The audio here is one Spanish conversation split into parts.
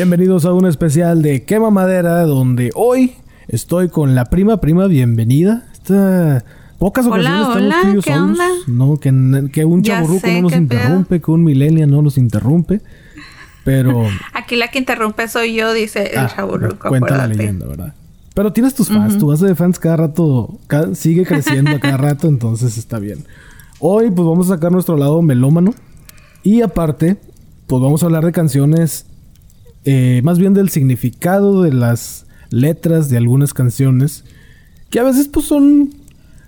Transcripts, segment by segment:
Bienvenidos a un especial de Quema Madera, donde hoy estoy con la prima, prima, bienvenida. Esta pocas ocasiones Hola, hola, estamos ¿qué solos, onda? No, que, que un chaburruco no nos ¿qué interrumpe, que un millennial no nos interrumpe. Pero Aquí la que interrumpe soy yo, dice el ah, chaburruco. cuenta la leyenda, ¿verdad? Pero tienes tus fans, tu base de fans cada rato sigue creciendo a cada rato, entonces está bien. Hoy pues vamos a sacar nuestro lado melómano y aparte pues vamos a hablar de canciones, eh, más bien del significado de las letras de algunas canciones que a veces pues son...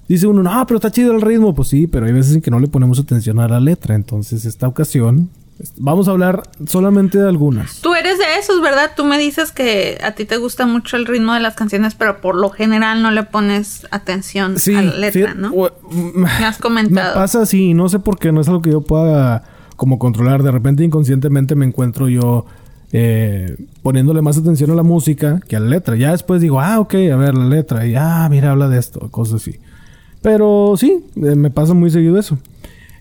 Dice uno, no, pero está chido el ritmo. Pues sí, pero hay veces en que no le ponemos atención a la letra. Entonces, esta ocasión, vamos a hablar solamente de algunas. Tú eres de esos, ¿verdad? Tú me dices que a ti te gusta mucho el ritmo de las canciones, pero por lo general no le pones atención Sí, a la letra, ¿no? mm, Me has comentado. Me pasa así, no sé por qué, no es algo que yo pueda como controlar. De repente inconscientemente me encuentro yo eh, poniéndole más atención a la música que a la letra. Ya después digo, ah, ok, a ver la letra. Y ah, mira, habla de esto, cosas así. Pero sí, eh, me pasa muy seguido eso.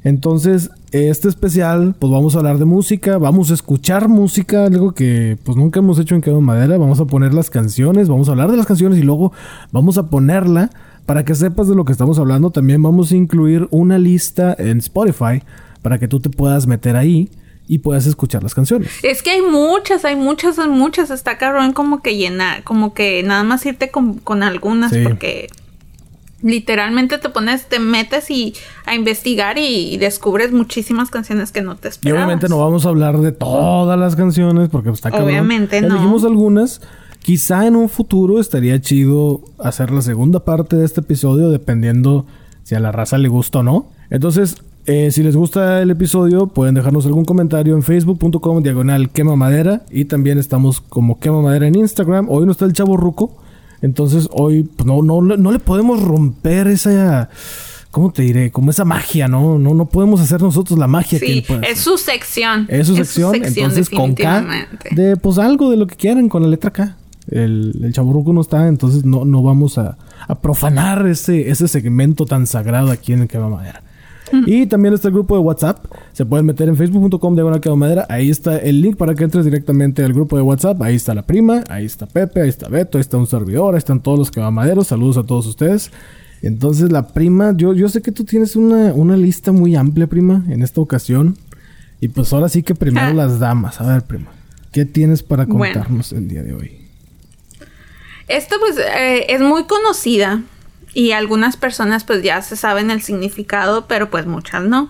Entonces, este especial, pues vamos a hablar de música, vamos a escuchar música, algo que pues nunca hemos hecho en Quedo Madera, vamos a poner las canciones, vamos a hablar de las canciones y luego vamos a ponerla para que sepas de lo que estamos hablando. También vamos a incluir una lista en Spotify para que tú te puedas meter ahí y puedas escuchar las canciones. Es que hay muchas, hay muchas, hay muchas. Está cabrón como que llenar, como que nada más irte con, con algunas Sí. porque literalmente te pones, te metes y a investigar y, descubres muchísimas canciones que no te Y esperabas. obviamente no vamos a hablar de todas las canciones porque pues, está cabrón. Obviamente no. Elegimos algunas. Quizá en un futuro estaría chido hacer la segunda parte de este episodio dependiendo si a la raza le gusta o no. Entonces, eh, si les gusta el episodio, pueden dejarnos algún comentario en facebook.com diagonal quema madera y también estamos como quema madera en Instagram. Hoy no está el chavo ruco. Entonces hoy pues, no, no, no le podemos romper esa... ¿Cómo te diré? Como esa magia, ¿no? No, no podemos hacer nosotros la magia que Sí, él puede es su sección. Es su sección, entonces con K, de pues algo de lo que quieran con la letra K. El, el chaburruco no está, entonces no, no vamos a, a profanar ese, ese segmento tan sagrado aquí en el Quema Madera. Y también está el grupo de WhatsApp. Se pueden meter en facebook.com de Quema Madera. Ahí está el link para que entres directamente al grupo de WhatsApp. Ahí está la prima, ahí está Pepe, ahí está Beto, ahí está un servidor, ahí están todos los quemamaderos. Saludos a todos ustedes. Entonces la prima, yo, yo sé que tú tienes una, una lista muy amplia, prima, en esta ocasión. Y pues ahora sí que primero Ah. las damas. A ver, prima, ¿qué tienes para Bueno. contarnos el día de hoy? Esta pues eh, es muy conocida y algunas personas pues ya se saben el significado, pero pues muchas no.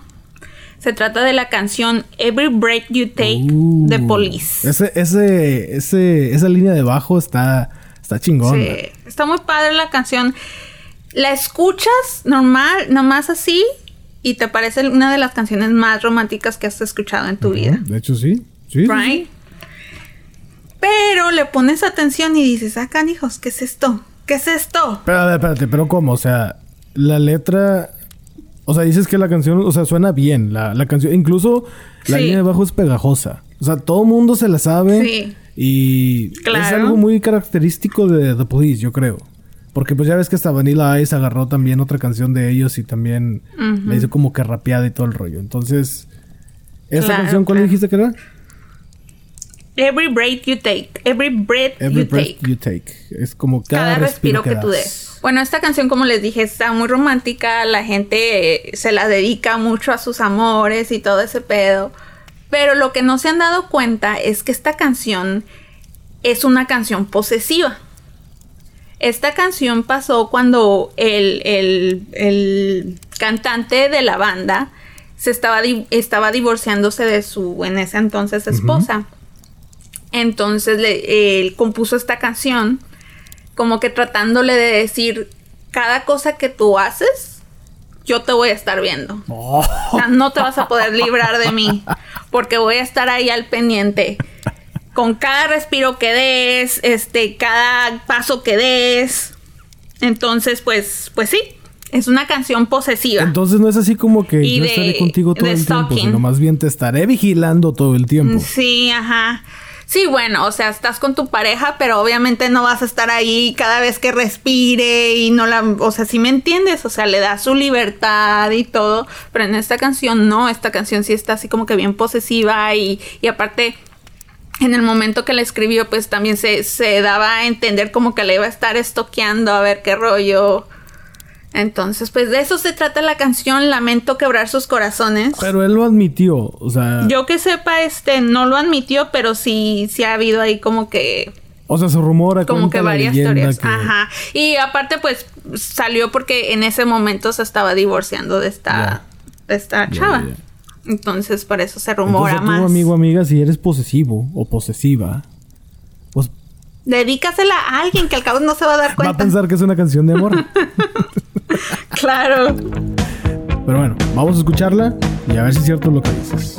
Se trata de la canción Every Break You Take Uh, de Police. Ese, ese, ese, esa línea de bajo está, está chingón. Sí, está muy padre la canción. La escuchas normal, nomás así, y te parece una de las canciones más románticas que has escuchado en tu vida. De hecho, sí. Sí? Pero le pones atención y dices, ah, canijos, ¿qué es esto? ¿Qué es esto? Pero, a ver, espérate, pero ¿cómo? O sea, la letra... O sea, dices que la canción, o sea, suena bien. La, la canción, incluso la Sí. línea de bajo es pegajosa. O sea, todo mundo se la sabe. Sí. Y es algo muy característico de The Police, yo creo. Porque pues ya ves que hasta Vanilla Ice agarró también otra canción de ellos y también la hizo como que rapeada y todo el rollo. Entonces, ¿esa Claro, canción cuál claro. dijiste que era? Every break you take, every breath Every you breath take. you take. Es como cada, Cada respiro que tú des. Bueno, esta canción, como les dije, está muy romántica. La gente eh, se la dedica mucho a sus amores y todo ese pedo. Pero lo que no se han dado cuenta es que esta canción es una canción posesiva. Esta canción pasó cuando el, el- el cantante de la banda se estaba, di- estaba divorciándose de su en ese entonces esposa. Entonces le- él compuso esta canción como que tratándole de decir, cada cosa que tú haces, yo te voy a estar viendo. Oh. O sea, no te vas a poder librar de mí, porque voy a estar ahí al pendiente. Con cada respiro que des, este, cada paso que des. Entonces, pues, pues sí, es una canción posesiva. Entonces no es así como que Y yo de- estaré contigo todo el tiempo, sino más bien te estaré vigilando todo el tiempo. Sí, ajá. Sí, bueno, o sea, estás con tu pareja, pero obviamente no vas a estar ahí cada vez que respire y no la, o sea, si me entiendes, o sea, le da su libertad y todo, pero en esta canción no, esta canción sí está así como que bien posesiva y, y aparte en el momento que la escribió, pues también se, se daba a entender como que le iba a estar estoqueando a ver qué rollo. Entonces, pues de eso se trata la canción, Lamento quebrar sus corazones. Pero él lo admitió, o sea... Yo que sepa, este, no lo admitió, pero sí, sí ha habido ahí como que... O sea, se rumora como que varias historias. Ajá. Y aparte, pues, salió porque en ese momento se estaba divorciando de esta, de esta chava. Entonces, por eso se rumora Entonces, más. amigo, amiga, si eres posesivo o posesiva. Dedícasela a alguien que al cabo no se va a dar cuenta. Va a pensar que es una canción de amor. claro. Pero bueno, vamos a escucharla y a ver si es cierto lo que dices.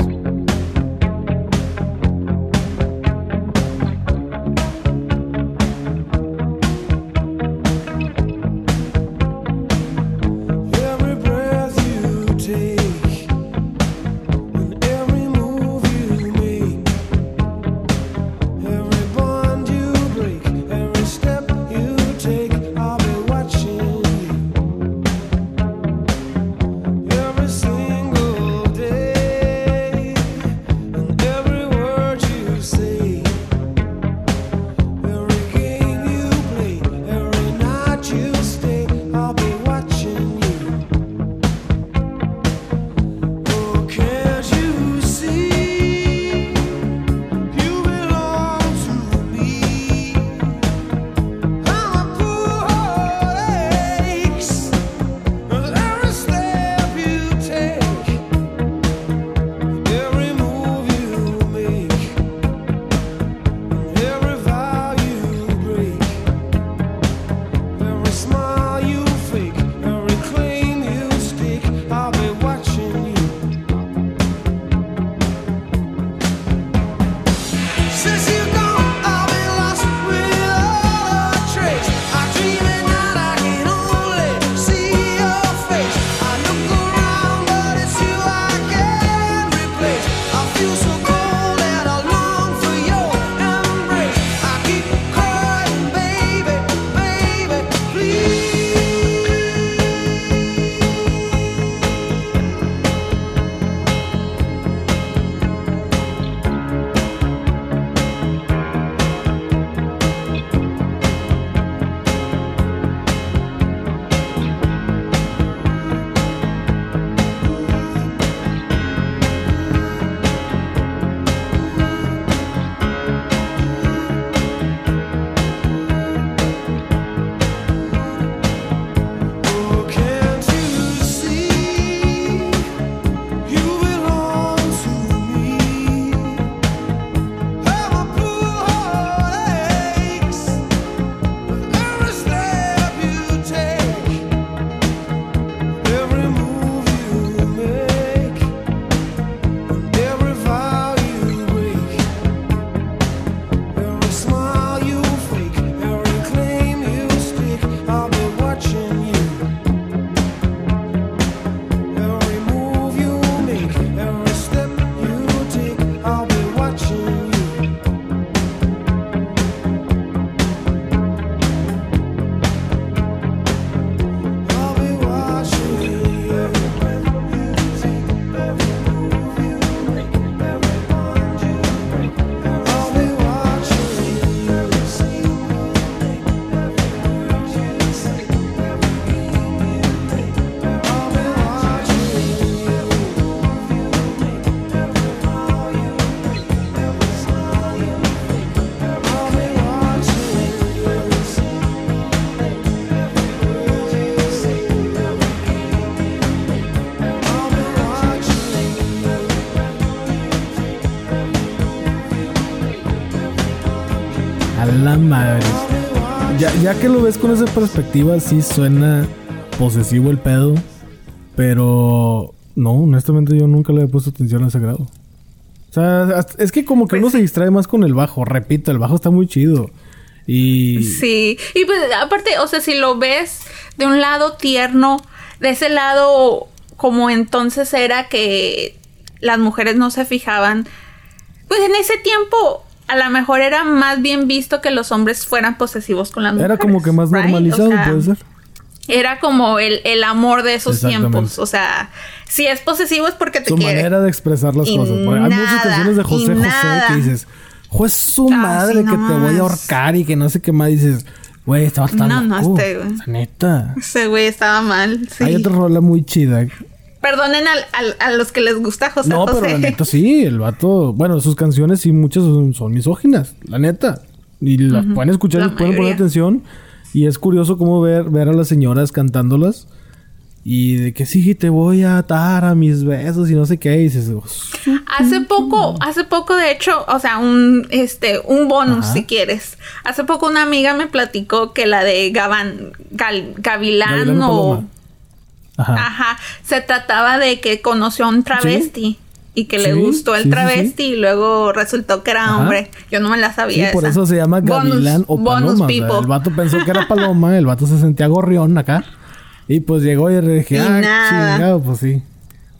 Madre. Ya, ya que lo ves con esa perspectiva, sí suena posesivo el pedo. Pero no, honestamente yo nunca le he puesto atención a ese grado. O sea, es que como que uno se distrae más con el bajo. Repito, el bajo está muy chido. Y. Sí. Y pues aparte, o sea, si lo ves de un lado tierno, de ese lado, como entonces era que las mujeres no se fijaban. Pues en ese tiempo a lo mejor era más bien visto que los hombres fueran posesivos con las mujeres. Era como que más normalizado, puede ser. Era como el, el amor de esos tiempos. O sea, si es posesivo es porque te Su manera de expresar las cosas. hay muchas canciones de José José que dices, Juez su madre sí, no que te voy a ahorcar y que no sé qué más dices. Güey, estaba tan No, no, este, güey. Neta. Ese güey estaba mal. Sí. Hay otra rola muy chida. Perdonen al- al- a los que les gusta José no, José. pero la neta sí, el vato. Bueno, sus canciones sí, muchas son, son misóginas, la neta. Y las pueden escuchar La pueden poner atención. Y es curioso cómo ver, ver a las señoras cantándolas. Y de que sí, te voy a atar a mis besos y no sé qué. Y dices, "Oh, Hace poco, hace poco de hecho, o sea, un este un bonus Ajá. si quieres. Hace poco una amiga me platicó que la de Gavan, Gal- Gavilán o Paloma. Ajá. ajá, se trataba de que conoció a un travesti y que le Sí, gustó el sí, sí, travesti y luego resultó que era Ajá. hombre. Yo no me la Sí, sabía. por esa. eso se llama Bonus- Gavilán o bonus Paloma. O sea, people. el vato pensó que era Paloma, el vato se sentía gorrión acá. Y pues llegó y le dije, Y ah, nada. chingado, pues sí.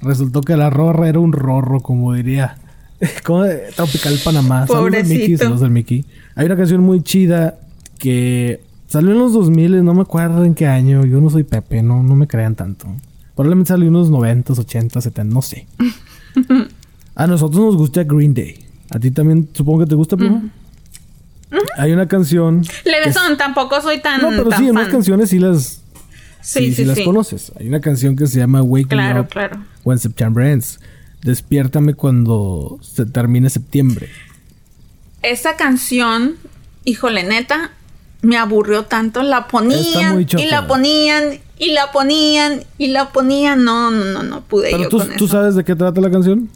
Resultó que la rorra era un rorro, como diría. como de Tropical Panamá. Saludos al Mickey, Pobrecito. saludos al Mickey. Hay una canción muy chida que salió en los 2000, no me acuerdo en qué año. Yo no soy Pepe, no, no me crean tanto. Probablemente salió en los 90, 80, 70, no sé. A nosotros nos gusta Green Day. A ti también supongo que te gusta, primo. Hay una canción. Levesón, tampoco soy tan No, pero tan sí, fan. unas canciones sí las, Sí, sí, sí, sí las conoces. Hay una canción que se llama Wake Claro, Up claro. When September Ends. Despiértame cuando se termine septiembre. Esa canción, híjole, neta, me aburrió tanto. La ponían y la ponían y la ponían y la ponían. No, no, no, no pude Pero yo tú, con tú eso. sabes de qué trata la canción.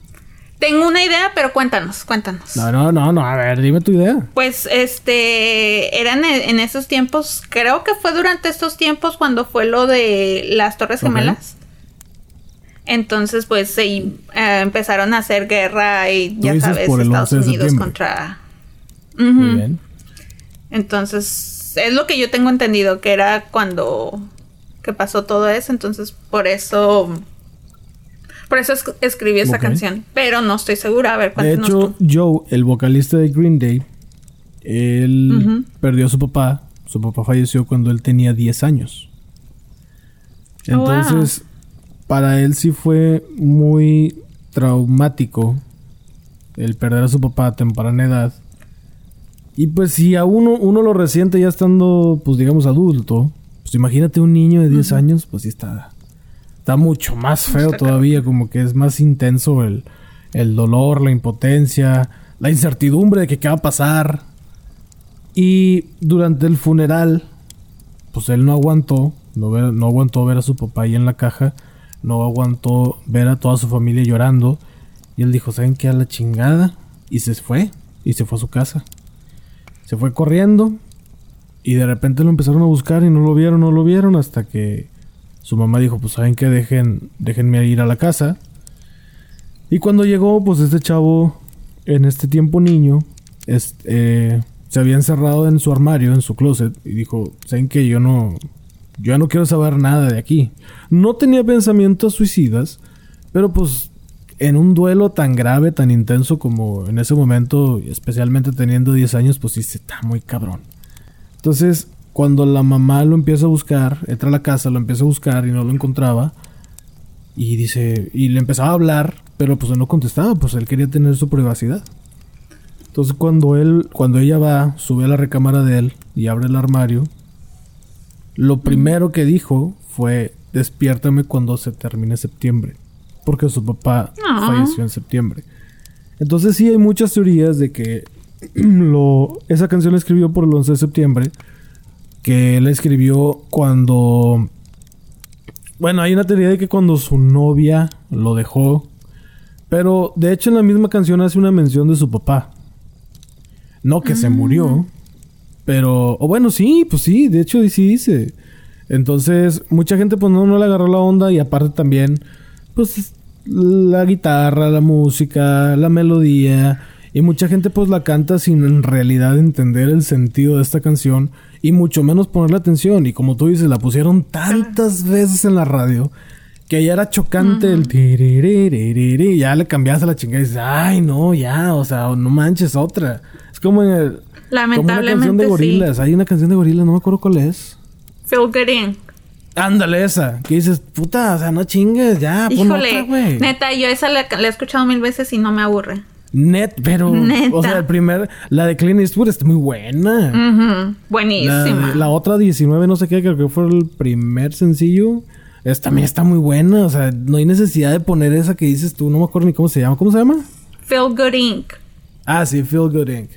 Tengo una idea, pero cuéntanos, cuéntanos. No, no, no, no. A ver, dime tu idea. Pues este, eran en, en esos tiempos, creo que fue durante estos tiempos cuando fue lo de las Torres. Gemelas. Entonces, pues se, eh, empezaron a hacer guerra y ya sabes, Estados 11 de Unidos contra. Muy bien. Entonces, es lo que yo tengo entendido, que era cuando que pasó todo eso, entonces por eso por eso es- escribí esa canción, pero no estoy segura, a ver De hecho, tú. Joe, el vocalista de Green Day, él perdió a su papá. Su papá falleció cuando él tenía 10 años. Oh, wow. Entonces, para él sí fue muy traumático el perder a su papá a temprana edad. Y pues si a uno, uno lo resiente ya estando, pues digamos, adulto, pues imagínate un niño de 10 años, pues sí está, está mucho más feo Está todavía, como que es más intenso el, el dolor, la impotencia, la incertidumbre de que qué va a pasar. Y durante el funeral, pues él no aguantó, no, ver- no aguantó ver a su papá ahí en la caja, no aguantó ver a toda su familia llorando. Y él dijo, ¿saben qué? A la chingada. Y se fue, y se fue a su casa. Se fue corriendo, y de repente lo empezaron a buscar y no lo vieron, no lo vieron, hasta que su mamá dijo, pues ¿saben qué? Dejen, déjenme ir a la casa. Y cuando llegó, pues este chavo, en este tiempo niño, eh, se había encerrado en su armario, en su closet, y dijo, ¿saben qué? Yo no, yo no quiero saber nada de aquí. No tenía pensamientos suicidas, pero pues en un duelo tan grave, tan intenso como en ese momento, especialmente teniendo 10 años, pues sí, está muy cabrón. Entonces, cuando la mamá lo empieza a buscar, entra a la casa, lo empieza a buscar y no lo encontraba, y dice, y le empezaba a hablar, pero pues no contestaba, pues él quería tener su privacidad. Entonces cuando él, cuando ella va, sube a la recámara de él y abre el armario, lo primero que dijo fue, despiértame cuando se termine septiembre, porque su papá Ah. falleció en septiembre. Entonces sí hay muchas teorías de que lo, esa canción la escribió por el 11 de septiembre, que él escribió cuando... Bueno, hay una teoría de que cuando su novia lo dejó, pero de hecho en la misma canción hace una mención de su papá. No que se murió, pero... O bueno, sí, pues sí, de hecho sí dice. Entonces, mucha gente pues no, no le agarró la onda y aparte también, pues la guitarra, la música, la melodía. Y mucha gente pues la canta sin en realidad entender el sentido de esta canción y mucho menos ponerle atención. Y como tú dices, la pusieron tantas veces en la radio que ya era chocante el tiriririri, ya le cambias a la chingada y dices, ay no, ya, o sea, no manches otra. Es como, en el- como una canción Lamentablemente de sí. gorilas, hay una canción de gorilas, no me acuerdo cuál es. Feel good in. Ándale esa, que dices, puta, o sea, no chingues, ya, Híjole, güey. neta, yo esa la, la he escuchado mil veces y no me aburre. Net, pero. O sea, el primer. La de Clint Eastwood está muy buena. Buenísima. La, la, otra 19, no sé qué, creo que fue el primer sencillo. Es, también está muy buena. O sea, no hay necesidad de poner esa que dices tú. No me acuerdo ni cómo se llama. ¿Cómo se llama? Feel Good Inc. Ah, sí, Feel Good Inc.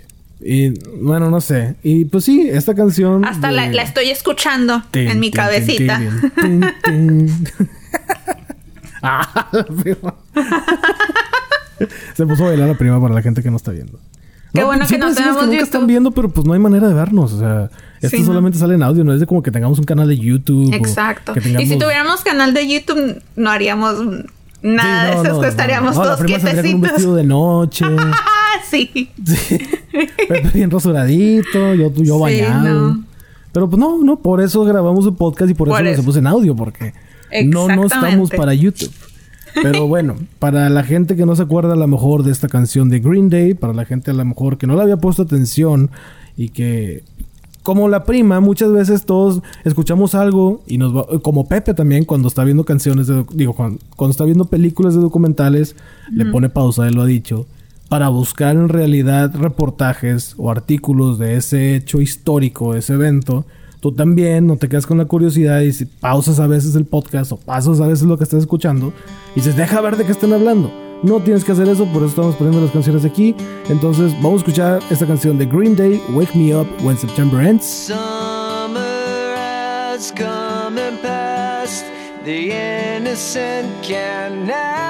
Y bueno, no sé. Y pues sí, esta canción. Hasta la, la, estoy escuchando en mi cabecita. ah, Se puso a bailar la prima para la gente que no está viendo. Qué bueno que no tenemos que nunca están viendo, pero pues no hay manera de vernos. O sea, esto solamente sale en audio, no es de como que tengamos un canal de YouTube. Exacto. Y si tuviéramos canal de YouTube, no haríamos nada de eso, estaríamos todos con un vestido de noche. sí. sí. bien rasuradito, yo, yo bañado. Pero pues no, no, por eso grabamos el podcast y por, eso, lo hacemos en audio, porque no, no estamos para YouTube. Pero bueno, para la gente que no se acuerda a lo mejor de esta canción de Green Day, para la gente a lo mejor que no le había puesto atención y que como la prima, muchas veces todos escuchamos algo y nos va, como Pepe también cuando está viendo canciones, de, digo, cuando, está viendo películas de documentales, le pone pausa, él lo ha dicho, para buscar en realidad reportajes o artículos de ese hecho histórico, ese evento tú también no te quedas con la curiosidad y si pausas a veces el podcast o pasas a veces lo que estás escuchando y dices, deja ver de qué están hablando. No tienes que hacer eso, por eso estamos poniendo las canciones aquí. Entonces, vamos a escuchar esta canción de Green Day, Wake Me Up When September Ends. Summer has come and passed. The innocent can never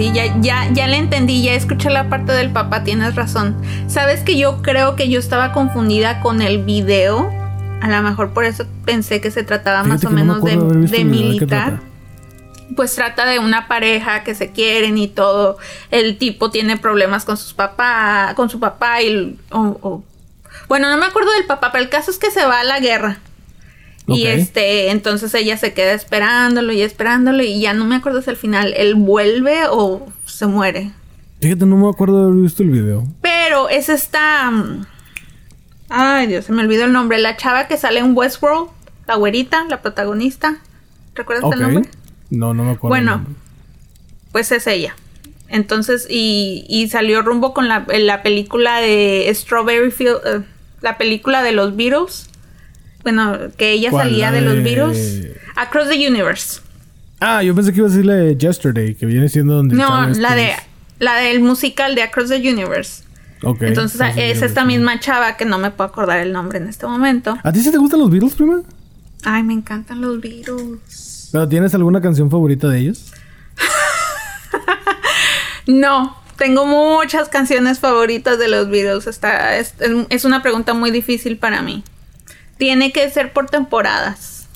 Sí, ya, ya, ya le entendí, ya escuché la parte del papá, tienes razón. Sabes que yo creo que yo estaba confundida con el video. A lo mejor por eso pensé que se trataba más o menos de, de militar. Pues trata de una pareja que se quieren y todo. El tipo tiene problemas con sus papás, con su papá y bueno, no me acuerdo del papá, pero el caso es que se va a la guerra. Y este, entonces ella se queda esperándolo y esperándolo y ya no me acuerdo si al final él vuelve o se muere. Fíjate, no me acuerdo de haber visto el video. Pero es esta... Mm, ay, Dios, se me olvidó el nombre. La chava que sale en Westworld, la güerita, la protagonista. ¿Recuerdas el nombre? No, no me acuerdo. Bueno, pues es ella. Entonces, y, y salió rumbo con la, la película de Strawberry Field, eh, la película de los Beatles bueno, que ella salía de... los virus. Across the Universe. Ah, yo pensé que iba a decirle Yesterday, que viene siendo donde. No, la de la del musical de Across the Universe. Ok. Entonces es esta misma chava que no me puedo acordar el nombre en este momento. ¿A ti sí te gustan los Beatles, prima? Ay, me encantan los Beatles. ¿Pero tienes alguna canción favorita de ellos? no, tengo muchas canciones favoritas de los Beatles. Está, es una pregunta muy difícil para mí tiene que ser por temporadas.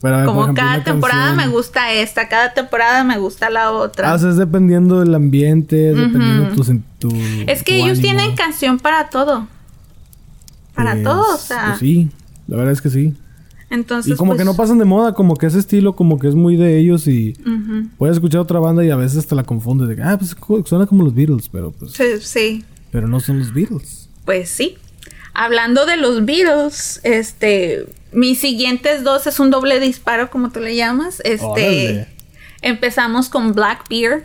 Como cada temporada me gusta esta, cada temporada me gusta la otra. Ah, es dependiendo del ambiente, dependiendo de tu, Es que ellos tienen canción para todo. Para pues, todo, o sea. Pues sí, la verdad es que sí. Entonces. Y como que pues no pasan de moda, como que ese estilo, como que es muy de ellos y puedes escuchar otra banda y a veces te la confundes de que, ah, pues suena como los Beatles, pero pues. Sí, sí. Pero no son los Beatles. Pues sí. Hablando de los Beatles, este, mis siguientes dos es un doble disparo, como tú le llamas. Este, empezamos con Blackbeard,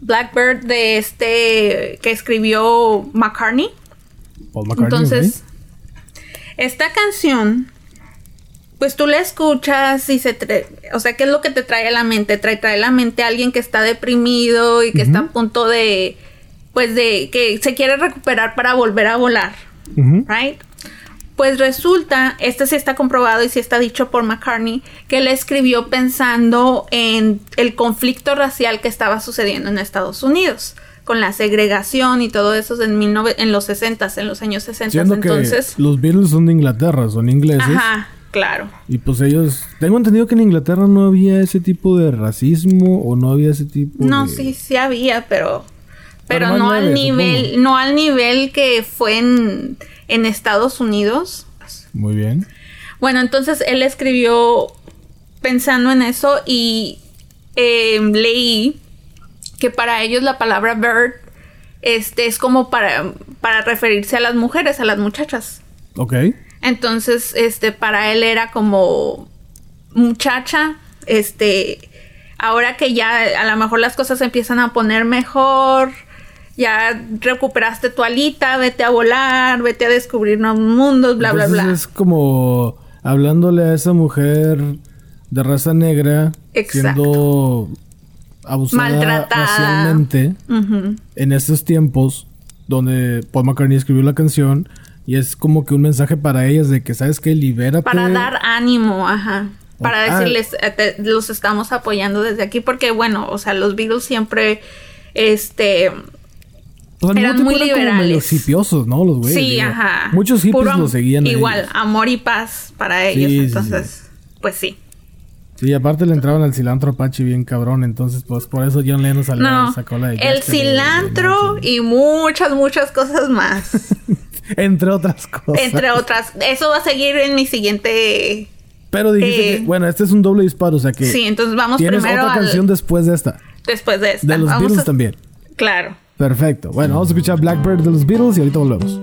Blackbird de este que escribió McCartney. Entonces, esta canción, pues tú la escuchas y se, o sea, ¿qué es lo que te trae a la mente? Trae, trae a la mente a alguien que está deprimido y que está a punto de, pues de, que se quiere recuperar para volver a volar right? Pues resulta, este sí está comprobado y sí está dicho por McCartney, que él escribió pensando en el conflicto racial que estaba sucediendo en Estados Unidos, con la segregación y todo eso en, en los 60, en los años 60. Entonces, los Beatles son de Inglaterra, son ingleses. Ajá, claro. Y pues ellos, tengo entendido que en Inglaterra no había ese tipo de racismo o no había ese tipo no, de... No, sí, sí había, pero pero no al nivel, no al nivel que fue en, Estados Unidos. Muy bien. Bueno, entonces él escribió pensando en eso y em, leí que para ellos la palabra bird este, es como para, para referirse a las mujeres, a las muchachas. Ok. Entonces, este, para él era como muchacha, este, ahora que ya a lo mejor las cosas empiezan a poner mejor, ya recuperaste tu alita, vete a volar, vete a descubrir nuevos mundos, bla, bla, bla. Es como hablándole a esa mujer de raza negra siendo abusada Maltratada. racialmente en estos tiempos donde Paul McCartney escribió la canción y es como que un mensaje para ellas de que sabes que libérate para dar ánimo ajá para ah. decirles eh, los estamos apoyando desde aquí porque bueno o sea los Beatles siempre este eran muy liberales. hipiosos, ¿no? Los güeyes. Sí, ajá. Muchos hippies lo seguían. Igual, amor y paz para ellos. entonces, pues sí. Sí, aparte le entraban al cilantro Apache bien cabrón, entonces pues por eso John Lennon salió no, sacó la de El cilantro y muchas, muchas cosas más. Entre otras cosas. Entre otras. Eso va a seguir en mi siguiente... Pero dijiste que, eh, bueno, este es un doble disparo, o sea que... Sí, entonces vamos ¿tienes primero otra canción después de esta? Después de esta. De los Beatles también. Claro. Perfecto. Bueno, vamos a escuchar Blackbird de los Beatles y ahorita volvemos.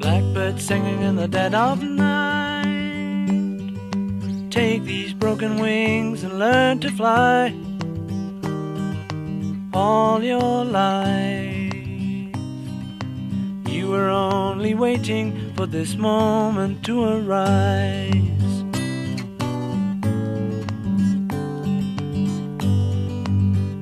Blackbird singing in the dead of night. Take these broken wings and learn to fly. All your life. You were only waiting for this moment to arise.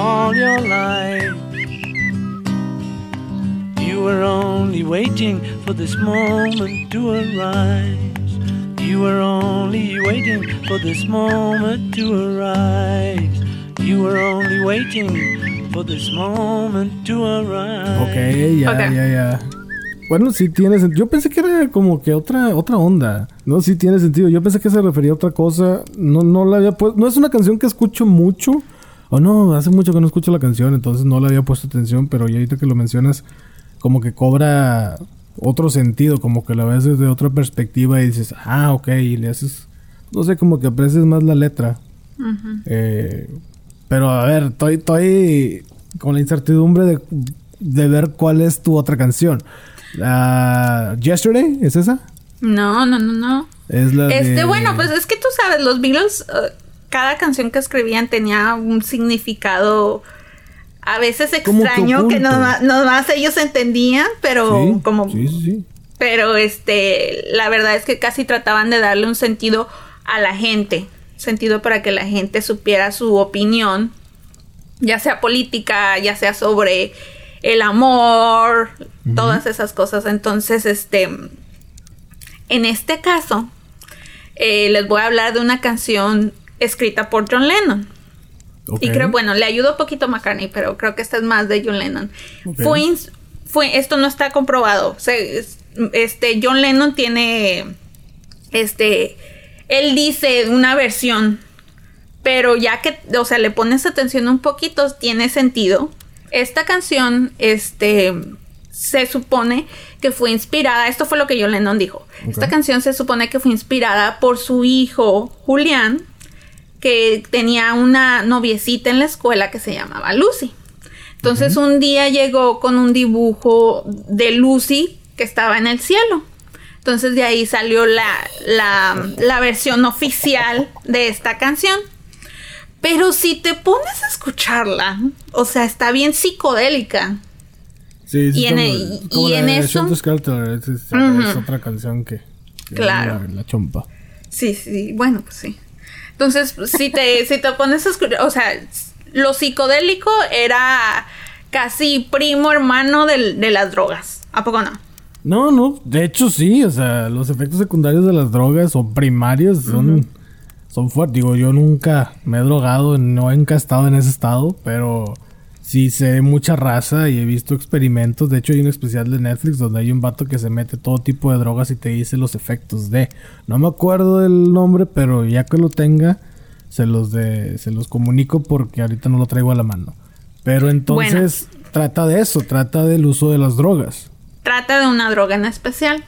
all your life. You were only waiting for this moment to arise. You were only waiting for this moment to arise. You were only waiting for this moment to arise. Ok, ya, Ok. ya, ya. Bueno, sí tiene sentido. Yo pensé que era como que otra, otra onda. No, sí tiene sentido. Yo pensé que se refería a otra cosa. No, no la había puesto. No es una canción que escucho mucho. O no, hace mucho que no escucho la canción, entonces no le había puesto atención, pero ya ahorita que lo mencionas, como que cobra otro sentido, como que la ves desde otra perspectiva y dices, ah, ok, y le haces, no sé, como que aprecias más la letra. Eh, pero a ver, estoy, estoy con la incertidumbre de, de ver cuál es tu otra canción. Yesterday, ¿es esa? No, no, no, no. Es la Este, de- bueno, pues es que tú sabes, los Beatles, eh, cada canción que escribían tenía un significado a veces que extraño que, oculto. nomás, nomás ellos entendían, pero Sí, como Sí, sí, sí. pero este la verdad es que casi trataban de darle un sentido a la gente sentido para que la gente supiera su opinión ya sea política ya sea sobre el amor todas esas cosas entonces este en este caso eh, les voy a hablar de una canción escrita por John Lennon y creo, bueno, le ayudó un poquito McCartney, pero creo que esta es más de John Lennon. Fue, fue, esto no está comprobado. Se- este, John Lennon tiene, este, él dice una versión, pero ya que, o sea, le pones atención un poquito, tiene sentido. Esta canción, este, se supone que fue inspirada, esto fue lo que John Lennon dijo. Esta canción se supone que fue inspirada por su hijo Julián, que tenía una noviecita en la escuela que se llamaba Lucy. Entonces un día llegó con un dibujo de Lucy que estaba en el cielo. Entonces de ahí salió la, la, la versión oficial de esta canción. Pero si te pones a escucharla, o sea, está bien psicodélica. Sí, sí, Y como, como y la en de eso- es, es- otra canción que... que Claro. La, la chompa. Sí, sí, bueno, pues sí. Entonces, si te, si te pones a escuchar, o sea, lo psicodélico era casi primo hermano del- de las drogas. ¿A poco no? No, no, de hecho sí, o sea, los efectos secundarios de las drogas o primarios son, son fuertes. Digo, yo nunca me he drogado, no he estado en ese estado, pero sí sé mucha raza y he visto experimentos. De hecho, hay un especial de Netflix donde hay un vato que se mete todo tipo de drogas y te dice los efectos de. No me acuerdo del nombre, pero ya que lo tenga, se los de, se los comunico porque ahorita no lo traigo a la mano. Pero entonces trata de eso, trata del uso de las drogas. Trata de una droga en especial.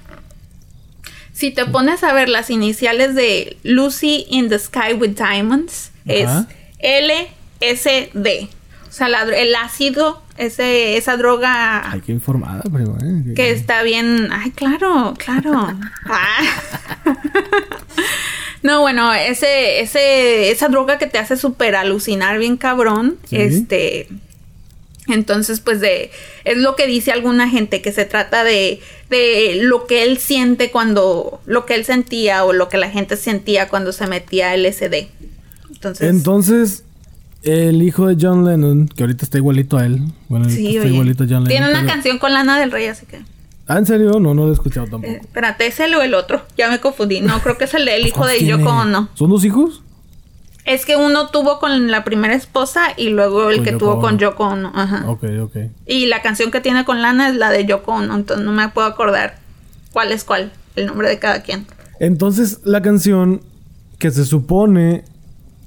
Si te pones a ver las iniciales de Lucy in the Sky with Diamonds, Ajá. es LSD. O sea, la el ácido, ese, esa droga Ay, qué informada, primo, ¿eh? que está bien. Ay, claro, claro. Ah. No, bueno, ese, ese, esa droga que te hace súper alucinar bien cabrón. Sí. Este. Entonces, pues de. Es lo que dice alguna gente, que se trata de. de lo que él siente cuando. lo que él sentía o lo que la gente sentía cuando se metía LSD. Entonces. Entonces, El hijo de John Lennon, que ahorita está igualito a él. Bueno, Sí, está igualito a John Lennon. Tiene una pero- canción con Lana del Rey, así que. Ah, ¿en serio? No, no lo he escuchado tampoco. eh, espérate, ¿es él o el otro? Ya me confundí. No, creo que es el del hijo de ¿Cuántos Yoko? Ono. ¿Son dos hijos? Es que uno tuvo con la primera esposa y luego el Con que Yoko tuvo con. Yoko Ono. Ajá. Ok, ok. Y la canción que tiene con Lana es la de Yoko Ono, entonces no me puedo acordar cuál es cuál, el nombre de cada quien. Entonces, la canción que se supone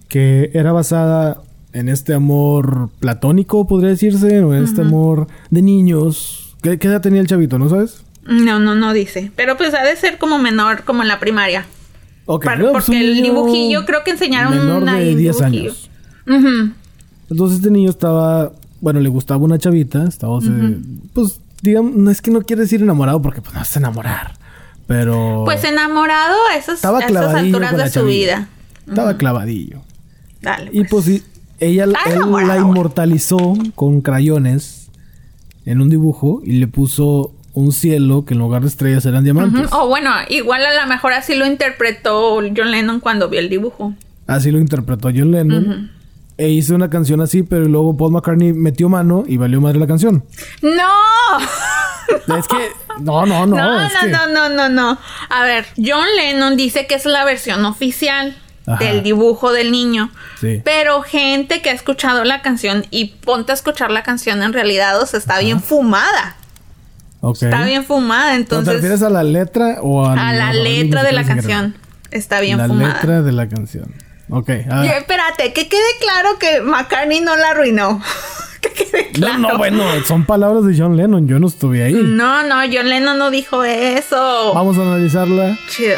que era basada en este amor platónico, podría decirse, o en este amor de niños. ¿Qué, qué edad tenía el chavito, no sabes? No, no, no dice. Pero pues ha de ser como menor, como en la primaria. Ok, Para- pues, porque el dibujillo creo que enseñaron menor ahí de un 10 dibujillo. años. Entonces este niño estaba, bueno, le gustaba una chavita, estaba, pues, digamos, no es que no quiere decir enamorado porque pues no es enamorar, pero Pues enamorado a esas, estaba a esas alturas de su vida. Estaba clavadillo. Dale. Y pues sí, ella él la inmortalizó con crayones en un dibujo y le puso un cielo que en lugar de estrellas eran diamantes. O bueno, igual a lo mejor así lo interpretó John Lennon cuando vio el dibujo. Así lo interpretó John Lennon. E hizo una canción así, pero luego Paul McCartney metió mano y valió madre la canción. ¡No! Es que... No, no, no. No, es no, que- no, no, no, no. A ver, John Lennon dice que es la versión oficial Ajá. del dibujo del niño. Sí. Pero gente que ha escuchado la canción y ponte a escuchar la canción en realidad, o sea, está bien fumada. Está bien fumada, ¿No ¿Te entonces refieres a la letra o al- a la letra de la canción. Está bien la fumada. letra de la canción. Ok. a Y ver. espérate, que quede claro que McCartney no la arruinó. que quede claro. No, no, bueno, son palabras de John Lennon. Yo no estuve ahí. No, no, John Lennon no dijo eso. Vamos a analizarla. Chido.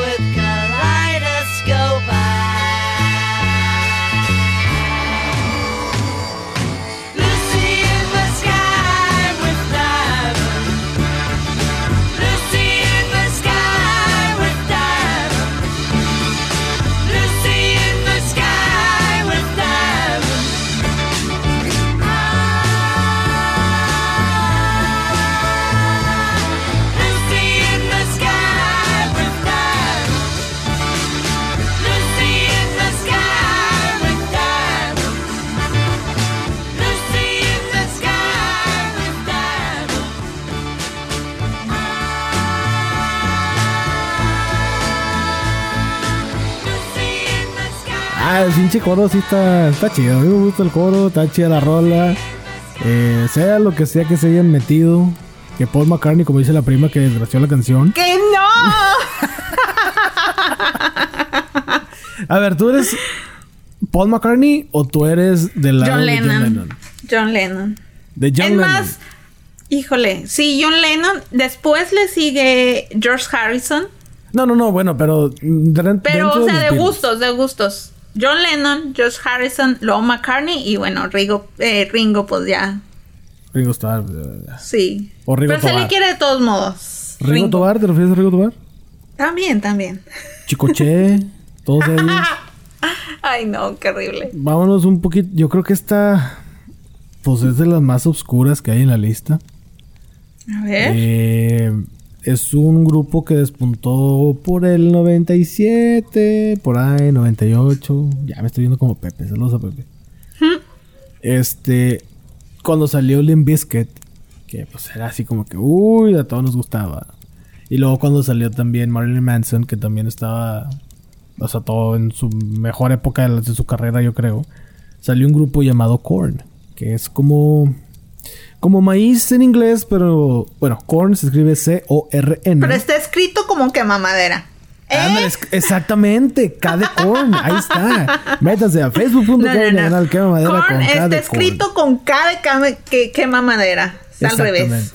Ah, el pinche coro sí está, está chido. A mí me gusta el coro, está chida la rola. Eh, sea lo que sea que se hayan metido. Que Paul McCartney, como dice la prima que desgració la canción. ¡Que no! A ver, ¿tú eres Paul McCartney o tú eres del lado John de John Lennon. Lennon? John Lennon. De John es Lennon. más, híjole, sí, John Lennon. Después le sigue George Harrison. No, no, no, bueno, pero... de- Pero, o sea, de gustos, de gustos. John Lennon, George Harrison, luego McCartney y bueno, Ringo, eh, Ringo pues ya, Ringo Starr. sí. O Ringo Pero se le quiere de todos modos. ¿Ringo Tobar? ¿Te refieres a Ringo Tobar? También, también. Chicoche, todos ellos. Ay, no, qué horrible. Vámonos un poquito. Yo creo que esta. Pues es de las más oscuras que hay en la lista. A ver. Eh, es un grupo que despuntó por el 97, por ahí, 98. Ya me estoy viendo como Pepe, saludos a Pepe. Este. Cuando salió Limp Bizkit, que pues era así como que, uy, a todos nos gustaba. Y luego cuando salió también Marilyn Manson, que también estaba, o sea, todo en su mejor época de, de su carrera, yo creo. Salió un grupo llamado Korn, que es como como maíz en inglés, pero bueno, corn se escribe C-O-R-N. Pero está escrito como que mamadera. ¿Eh? Ándale, exactamente, K de corn, ahí está. Métanse a facebook.com No, no, no. diagonal quema madera Corn con K está escrito con K de cama- que quema madera. Está al revés.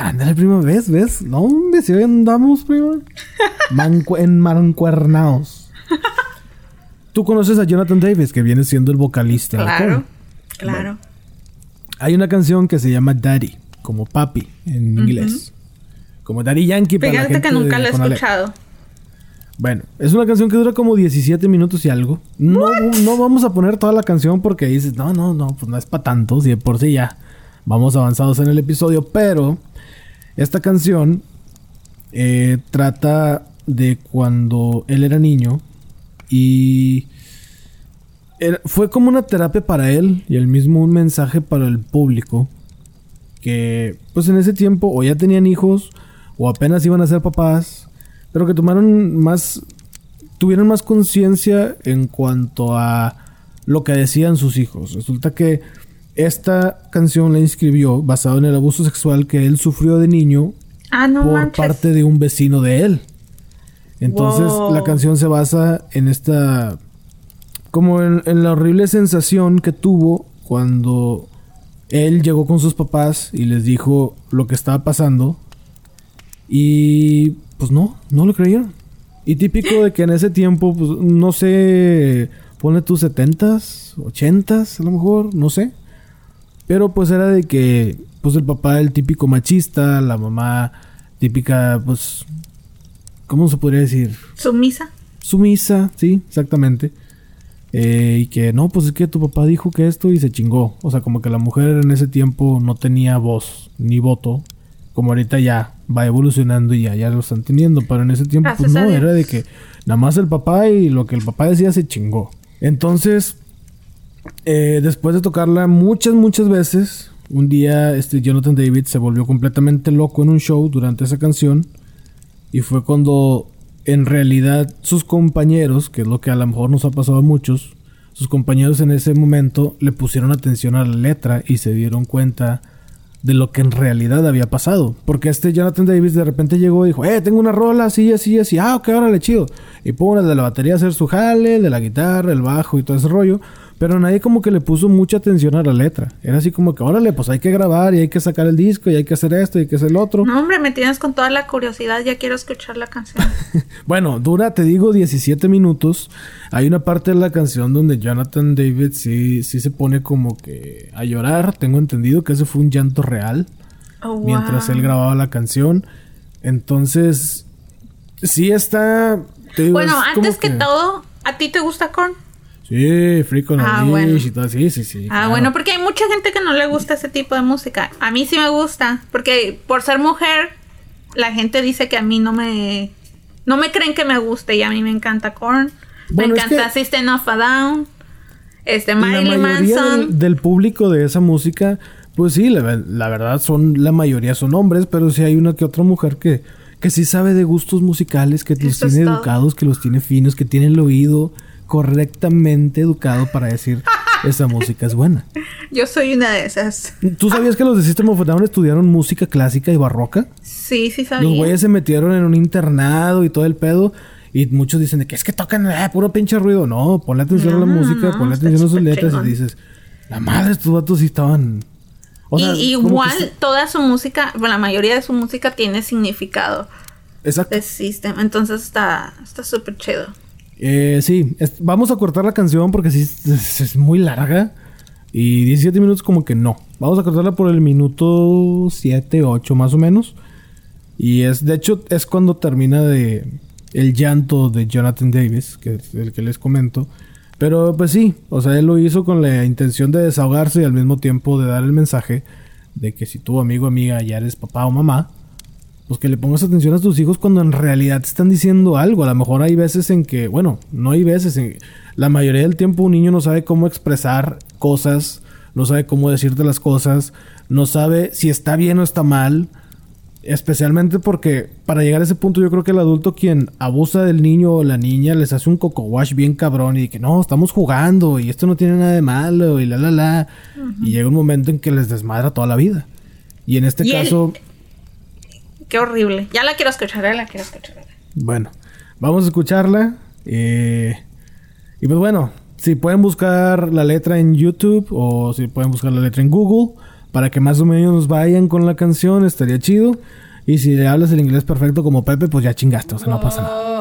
Ándale, prima, ¿ves? ¿Ves? No, hombre, si hoy andamos, prima. Mancu enmancuernados. Tú conoces a Jonathan Davis, que viene siendo el vocalista Claro, Korn. Hay una canción que se llama Daddy, como papi en inglés. Como Daddy Yankee para la Fíjate gente que nunca la he escuchado. Bueno, es una canción que dura como 17 minutos y algo. No, no vamos a poner toda la canción porque dices, no, no, no, pues no es para tanto, si de por sí ya vamos avanzados en el episodio, pero esta canción eh, trata de cuando él era niño y era- fue como una terapia para él y el mismo un mensaje para el público que pues en ese tiempo o ya tenían hijos o apenas iban a ser papás, pero que tomaron más tuvieron más conciencia en cuanto a lo que decían sus hijos. Resulta que esta canción la inscribió basado en el abuso sexual que él sufrió de niño Ah, no por manches. parte de un vecino de él. Entonces Wow. la canción se basa en esta como en, en la horrible sensación que tuvo cuando él llegó con sus papás y les dijo lo que estaba pasando y pues no, no lo creyeron. Y típico de que en ese tiempo, pues no sé, pone tus setentas, ochentas, a lo mejor, no sé. Pero pues era de que, pues el papá el típico machista, la mamá típica, pues, ¿cómo se podría decir? Sumisa. Sumisa, sí, exactamente. Eh, y que no, pues es que tu papá dijo que esto y se chingó. O sea, como que la mujer en ese tiempo no tenía voz ni voto. Como ahorita ya va evolucionando y ya, ya lo están teniendo. Pero en ese tiempo, pues Gracias a no, era de que nada más el papá y lo que el papá decía se chingó. Entonces, eh, después de tocarla muchas, muchas veces, un día este Jonathan David se volvió completamente loco en un show durante esa canción. Y fue cuando en realidad sus compañeros, que es lo que a lo mejor nos ha pasado a muchos, sus compañeros en ese momento le pusieron atención a la letra y se dieron cuenta de lo que en realidad había pasado. Porque este Jonathan Davis de repente llegó y dijo, eh, tengo una rola así, así, así, ah, ok, órale, chido. Y pone de la batería a hacer su jale, de la guitarra, el bajo y todo ese rollo. Pero nadie como que le puso mucha atención a la letra. Era así como que, órale, pues hay que grabar y hay que sacar el disco y hay que hacer esto y hay que hacer el otro. No, hombre, me tienes con toda la curiosidad. Ya quiero escuchar la canción. Bueno, dura, te digo, 17 minutos. Hay una parte de la canción donde Jonathan David sí, sí se pone como que a llorar. Tengo entendido que ese fue un llanto real Oh, wow. mientras él grababa la canción. Entonces, sí está. te digo, Bueno, es antes que... todo, ¿a ti te gusta Korn? Sí, Freak on Ah, bueno. y todo. Sí, sí, sí. Ah, claro. bueno, porque hay mucha gente que no le gusta ese tipo de música. A mí sí me gusta, porque por ser mujer, la gente dice que a mí no me... No me creen que me guste y a mí me encanta Korn. Bueno, me es encanta que- System of a Down. Este, la Marilyn mayoría Manson. del, del público de esa música, pues sí, la, la verdad son, la mayoría son hombres, pero sí hay una que otra mujer que, que sí sabe de gustos musicales, que los Eso es tiene educados, que los tiene finos, que tiene el oído correctamente educado para decir esa música es buena. Yo soy una de esas. ¿Tú sabías que los de System of a Down estudiaron música clásica y barroca? Sí, sí sabía. Los güeyes se metieron en un internado y todo el pedo. Y muchos dicen de que es que tocan eh, puro pinche ruido. No, ponle atención a la No, música, no, ponle está atención a sus letras chingón. y dices, la madre, estos vatos sí estaban. O sea, y que igual toda su música, bueno, la mayoría de su música tiene significado Exacto. de sistema. Entonces está está súper chido. Eh, sí, vamos a cortar la canción porque sí es muy larga. Y 17 minutos como que no. Vamos a cortarla por el minuto 7, 8 más o menos. Y es, de hecho, es cuando termina de el llanto de Jonathan Davis, que es el que les comento. Pero pues sí, o sea, él lo hizo con la intención de desahogarse y al mismo tiempo de dar el mensaje de que si tu amigo o amiga ya eres papá o mamá, pues que le pongas atención a tus hijos cuando en realidad te están diciendo algo. A lo mejor hay veces en que, bueno, no hay veces en la mayoría del tiempo un niño no sabe cómo expresar cosas, no sabe cómo decirte las cosas, no sabe si está bien o está mal. Especialmente porque para llegar a ese punto yo creo que el adulto quien abusa del niño o la niña les hace un coco wash bien cabrón y que no, estamos jugando y esto no tiene nada de malo y la la la. Y llega un momento en que les desmadra toda la vida. Y en este Y el- caso... Qué horrible. Ya la quiero escuchar, ya la quiero escuchar. Bueno, vamos a escucharla. eh, y pues bueno, si pueden buscar la letra en YouTube o si pueden buscar la letra en Google para que más o menos vayan con la canción, estaría chido. Y si le hablas el inglés perfecto como Pepe, pues ya chingaste, o sea, no pasa nada.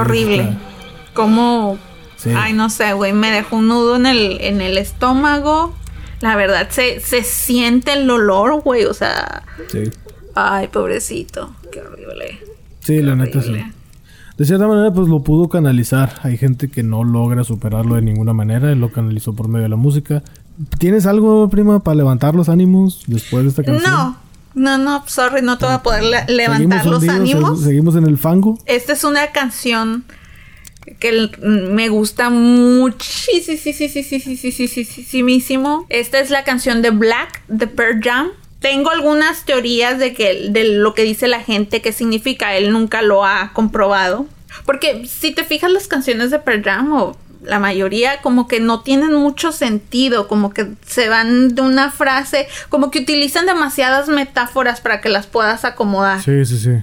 Horrible. Cómo Sí. Ay, no sé, güey, me dejó un nudo en el, en el estómago. La verdad, se, se siente el olor, güey, o sea... Sí. Ay, pobrecito, qué horrible. Sí, la neta sí. De cierta manera, pues lo pudo canalizar. Hay gente que no logra superarlo de ninguna manera. Él lo canalizó por medio de la música. ¿Tienes algo, prima, para levantar los ánimos después de esta canción? No, no, no, sorry, no te voy a poder le- levantar ¿Seguimos los hundidos? ánimos. ¿Se- ¿Seguimos en el fango? Esta es una canción que me gusta muchísimo. Esta es la canción de Black, de Pearl Jam. Tengo algunas teorías de que de lo que dice la gente, qué significa, él nunca lo ha comprobado. Porque si te fijas las canciones de Pearl Jam o la mayoría como que no tienen mucho sentido, como que se van de una frase, como que utilizan demasiadas metáforas para que las puedas acomodar. Sí, sí, sí.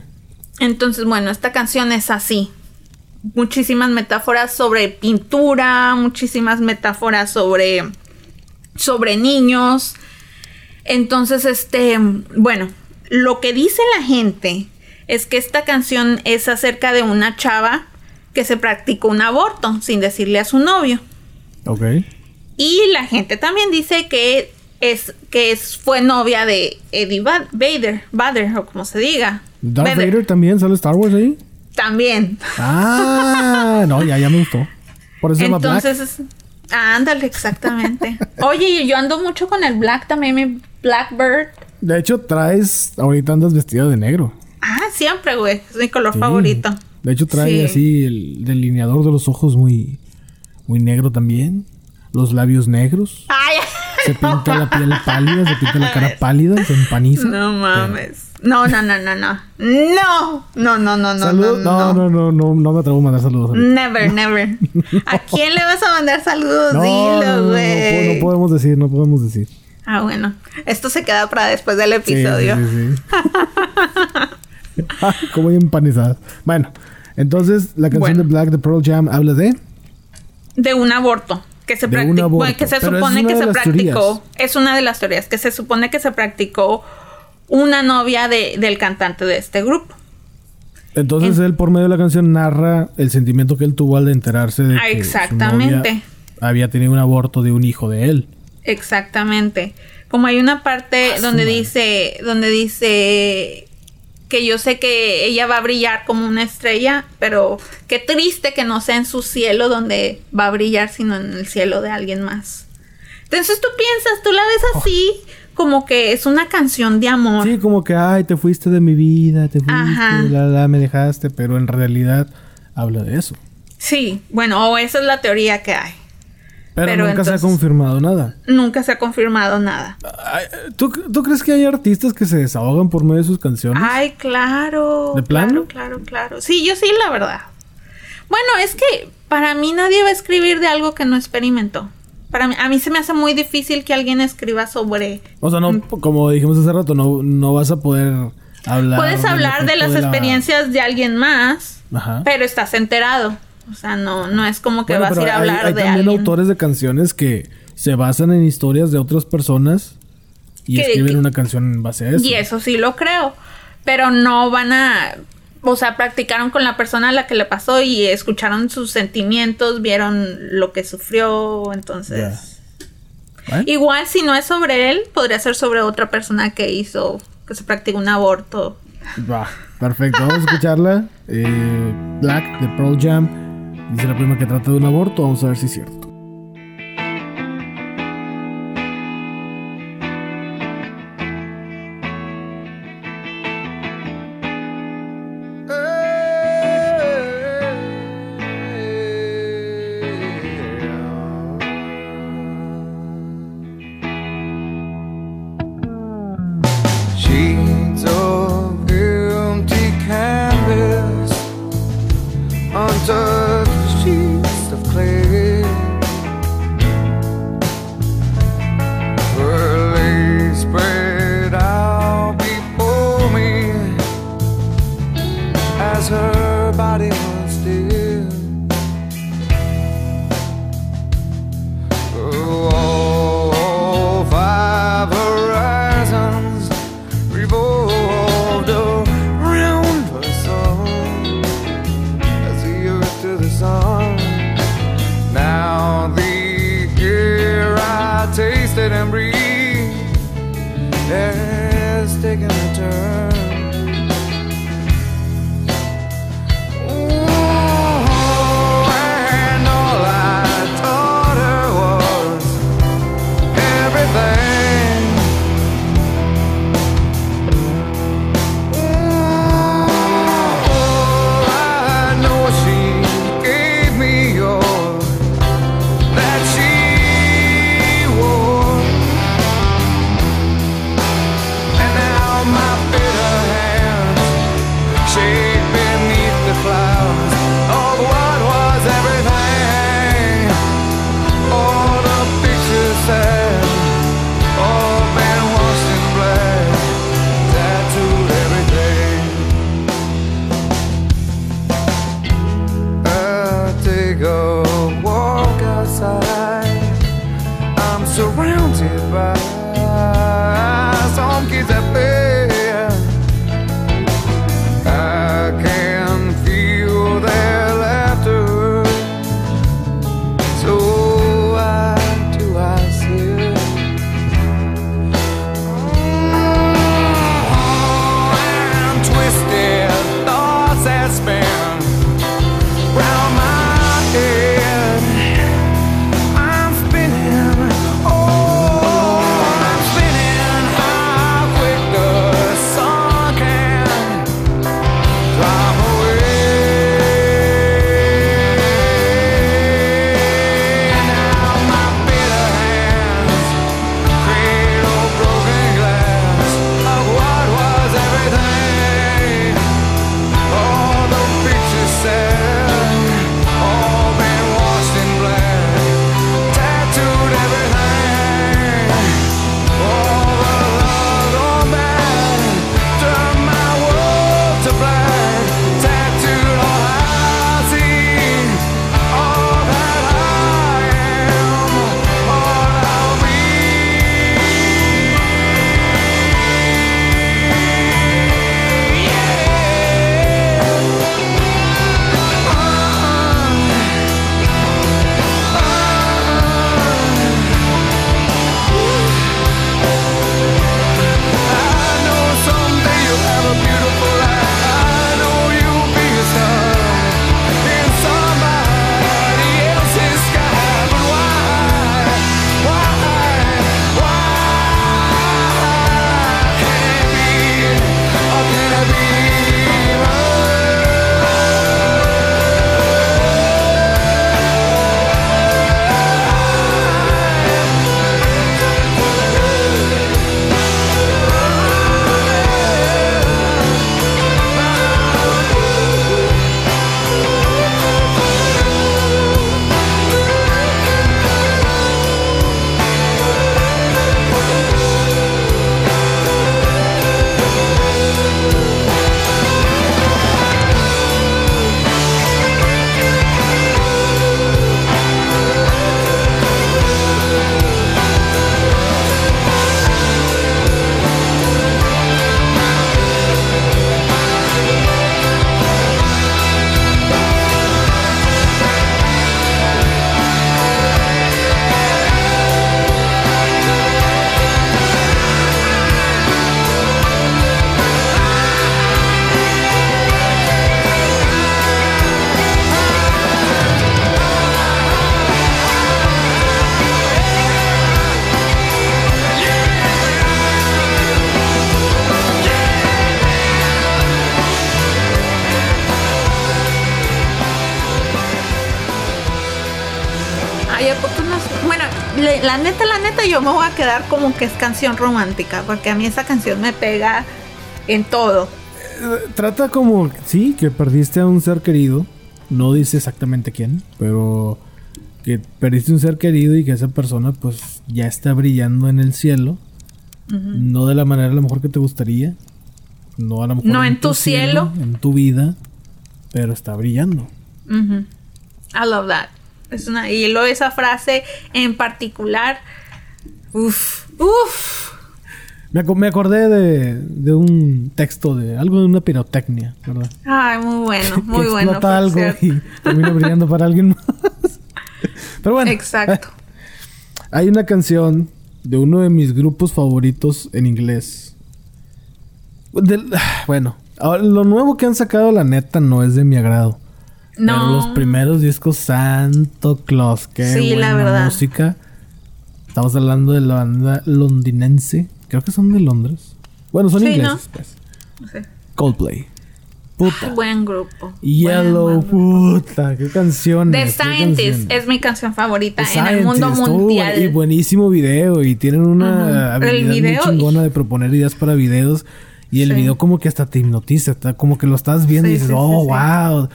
Entonces, bueno, esta canción es así. Muchísimas metáforas sobre pintura, muchísimas metáforas sobre sobre niños. Entonces, este, bueno, lo que dice la gente es que esta canción es acerca de una chava que se practicó un aborto sin decirle a su novio. Ok. Y la gente también dice que es que es, fue novia de Eddie Va- Vader, Vader o como se diga. ¿Darth Vader. Vader también sale Star Wars ahí? También. Ah, no, ya, ya me gustó. Por eso se llama Black. Entonces, es- ándale, exactamente. Oye, yo ando mucho con el Black también, mi Blackbird. De hecho, traes... Ahorita andas vestida de negro. Ah, siempre, güey. Es mi color Sí. favorito. De hecho, trae Sí. así el delineador de los ojos muy... Muy negro también. Los labios negros. Ay, Se pinta la piel pálida, se pinta la cara pálida, se empaniza. no mames. No, no, no, no, no. No, no, no, no, no, Salud. no, No, no, no, no, no me atrevo a mandar saludos. ahorita. Never, never. ¿A quién le vas a mandar saludos? No, Dilo, no, güey. no, no podemos decir, no podemos decir. Ah, bueno. Esto se queda para después del episodio. sí, sí, sí. Como empanizada. Bueno, entonces la canción Bueno. de Black de Pearl Jam habla de. De un aborto. Que se practicó. aborto, Que se supone que se practicó. teorías. Es una de las teorías. Que se supone que se practicó una novia de- del cantante de este grupo. Entonces él por medio de la canción narra el sentimiento que él tuvo al enterarse de Ah, que su exactamente. novia había tenido un aborto de un hijo de él. Exactamente. Como hay una parte Ah, su donde dice, donde dice que yo sé que ella va a brillar como una estrella, pero qué triste que no sea en su cielo donde va a brillar, sino en el cielo de alguien más. Entonces tú piensas, tú la ves así, como que es una canción de amor. Sí, como que, ay, te fuiste de mi vida, te fuiste, Ajá. la, la, me dejaste, pero en realidad habla de eso. Sí, bueno, o esa es la teoría que hay. Pero, Pero nunca se ha confirmado nada. Nunca se ha confirmado nada. ¿tú, ¿Tú crees que hay artistas que se desahogan por medio de sus canciones? Ay, claro. ¿De plano? Claro, claro, claro. Sí, yo sí, la verdad. Bueno, es que para mí nadie va a escribir de algo que no experimentó. Para mí, a mí se me hace muy difícil que alguien escriba sobre. O sea, no, como dijimos hace rato, no, no vas a poder hablar. Puedes hablar de las la- experiencias de alguien más, Ajá. pero estás enterado. O sea, no, no es como que Bueno, vas a ir a hay- hablar hay, de también alguien. autores de canciones que se basan en historias de otras personas y Que- escriben que- una canción en base a eso. Y eso sí lo creo. Pero no van a. O sea, practicaron con la persona a la que le pasó y escucharon sus sentimientos, vieron lo que sufrió. Entonces. ¿Vale? Igual si no es sobre él, podría ser sobre otra persona que hizo, que se practicó un aborto. Va, perfecto. Vamos a escucharla. Eh, Black de Pearl Jam. Dice la prima que trata de un aborto. Vamos a ver si es cierto. La neta, la neta, yo me voy a quedar como que es canción romántica, porque a mí esa canción me pega en todo. Trata como, sí, que perdiste a un ser querido. No dice exactamente quién, pero que perdiste un ser querido y que esa persona pues ya está brillando en el cielo. No de la manera a lo mejor que te gustaría. No a lo mejor No en tu cielo. En tu vida. Pero está brillando. I love that. Es una, y luego esa frase en particular. Uff, uff. Me, me acordé de, de un texto de algo de una pirotecnia, ¿verdad? Ay, muy bueno, muy que bueno. explota algo cierto. y termina brillando para alguien más. Pero bueno. Exacto. Hay una canción de uno de mis grupos favoritos en inglés. Bueno, ahora, lo nuevo que han sacado, la neta, no es de mi agrado. Pero No. los primeros discos, Santo Claus, qué Sí, la buena verdad. música. Estamos hablando de la banda londinense. Creo que son de Londres. Bueno, son Sí, ingleses, pues. No sé. Coldplay. Puta. Buen grupo. Yellow, Buen, buen grupo. puta, qué canciones. The Scientist es mi canción favorita The en el mundo mundial. y buenísimo video. Y tienen una. El habilidad video- muy chingona de proponer ideas para videos. Y el Sí. video como que hasta te hipnotiza. está como que lo estás viendo y dices, oh, wow.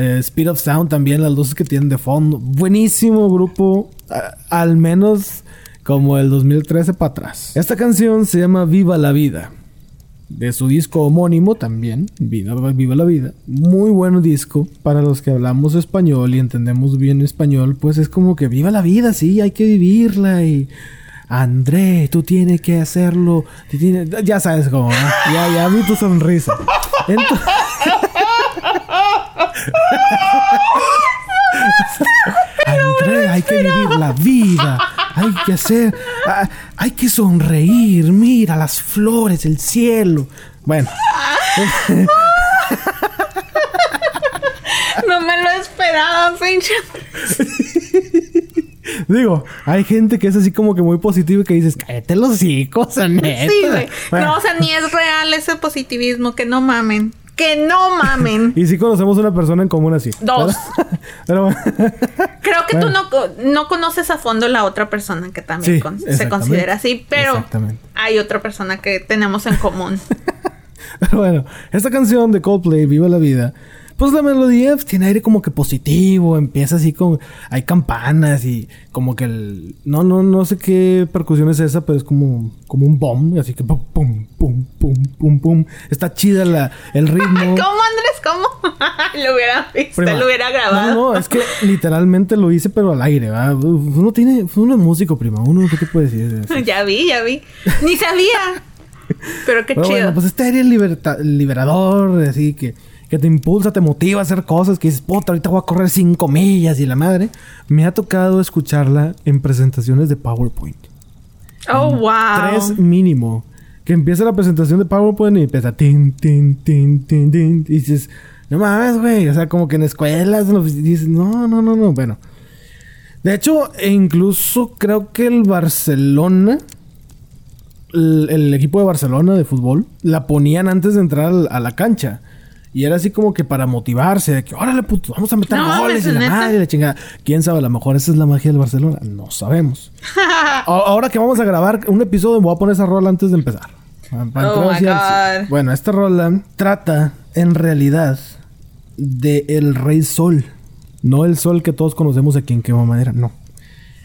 Eh, Speed of Sound también, las luces que tienen de fondo. Buenísimo grupo. al menos como el 2013 para atrás. Esta canción se llama Viva la Vida. De su disco homónimo también, Viva, Viva la Vida. Muy buen disco. Para los que hablamos español y entendemos bien español, pues es como que viva la vida, sí, hay que vivirla. Y André, tú tienes que hacerlo. Ya sabes cómo, ¿no? Ya, ya vi tu sonrisa. Ento- André, hay que vivir la vida. Hay que hacer. ah, hay que sonreír. Mira las flores, el cielo. Bueno, No me lo esperaba, pinche. digo, hay gente que es así como que muy positiva y que dices, cállate los hocicos, neta. Sí, güey. Bueno, No, o sea, ni es real ese positivismo. Que no mamen. Que no mamen. Y sí conocemos una persona en común así. Dos. Pero bueno. Creo que tú no, no conoces a fondo la otra persona que también Sí, con- se considera así, pero hay otra persona que tenemos en común. Pero bueno, esta canción de Coldplay, Viva la Vida, pues la melodía pues, tiene aire como que positivo, empieza así con... Hay campanas y como que el... No, no, no sé qué percusión es esa, pero es como, como un bomb, así que pum, pum, pum, pum, pum, pum. Está chida la, el ritmo. ¿Cómo, Andrés? ¿Cómo? lo hubiera visto, Prima. lo hubiera grabado. No, no, es que literalmente lo hice, pero al aire, ¿verdad? Uno tiene... Uno es músico, prima. Uno, ¿qué te puede decir? ya vi, ya vi. Ni sabía. Pero qué Pero chido. bueno, pues este aire liberta- liberador, así que, que te impulsa, te motiva a hacer cosas que dices, puta, ahorita voy a correr cinco millas y la madre. Me ha tocado escucharla en presentaciones de PowerPoint. oh, wow. Tres mínimo. Que empieza la presentación de PowerPoint y empieza tin, tin, tin, tin, tin. Y dices, no mames, güey. O sea, como que en escuelas en dices, no, no, no, no. Bueno. De hecho, e incluso creo que el Barcelona, el, el equipo de Barcelona de fútbol, la ponían antes de entrar a la cancha. Y era así como que para motivarse, de que órale, puto, vamos a meter No, goles y la ¿neta? madre la chingada. Quién sabe, a lo mejor esa es la magia del Barcelona. No sabemos. Ahora que vamos a grabar un episodio, voy a poner esa rola antes de empezar. Pa- pa Oh my God. Bueno, esta rola trata en realidad de el Rey Sol. No el Sol que todos conocemos aquí en Quema Madera, no.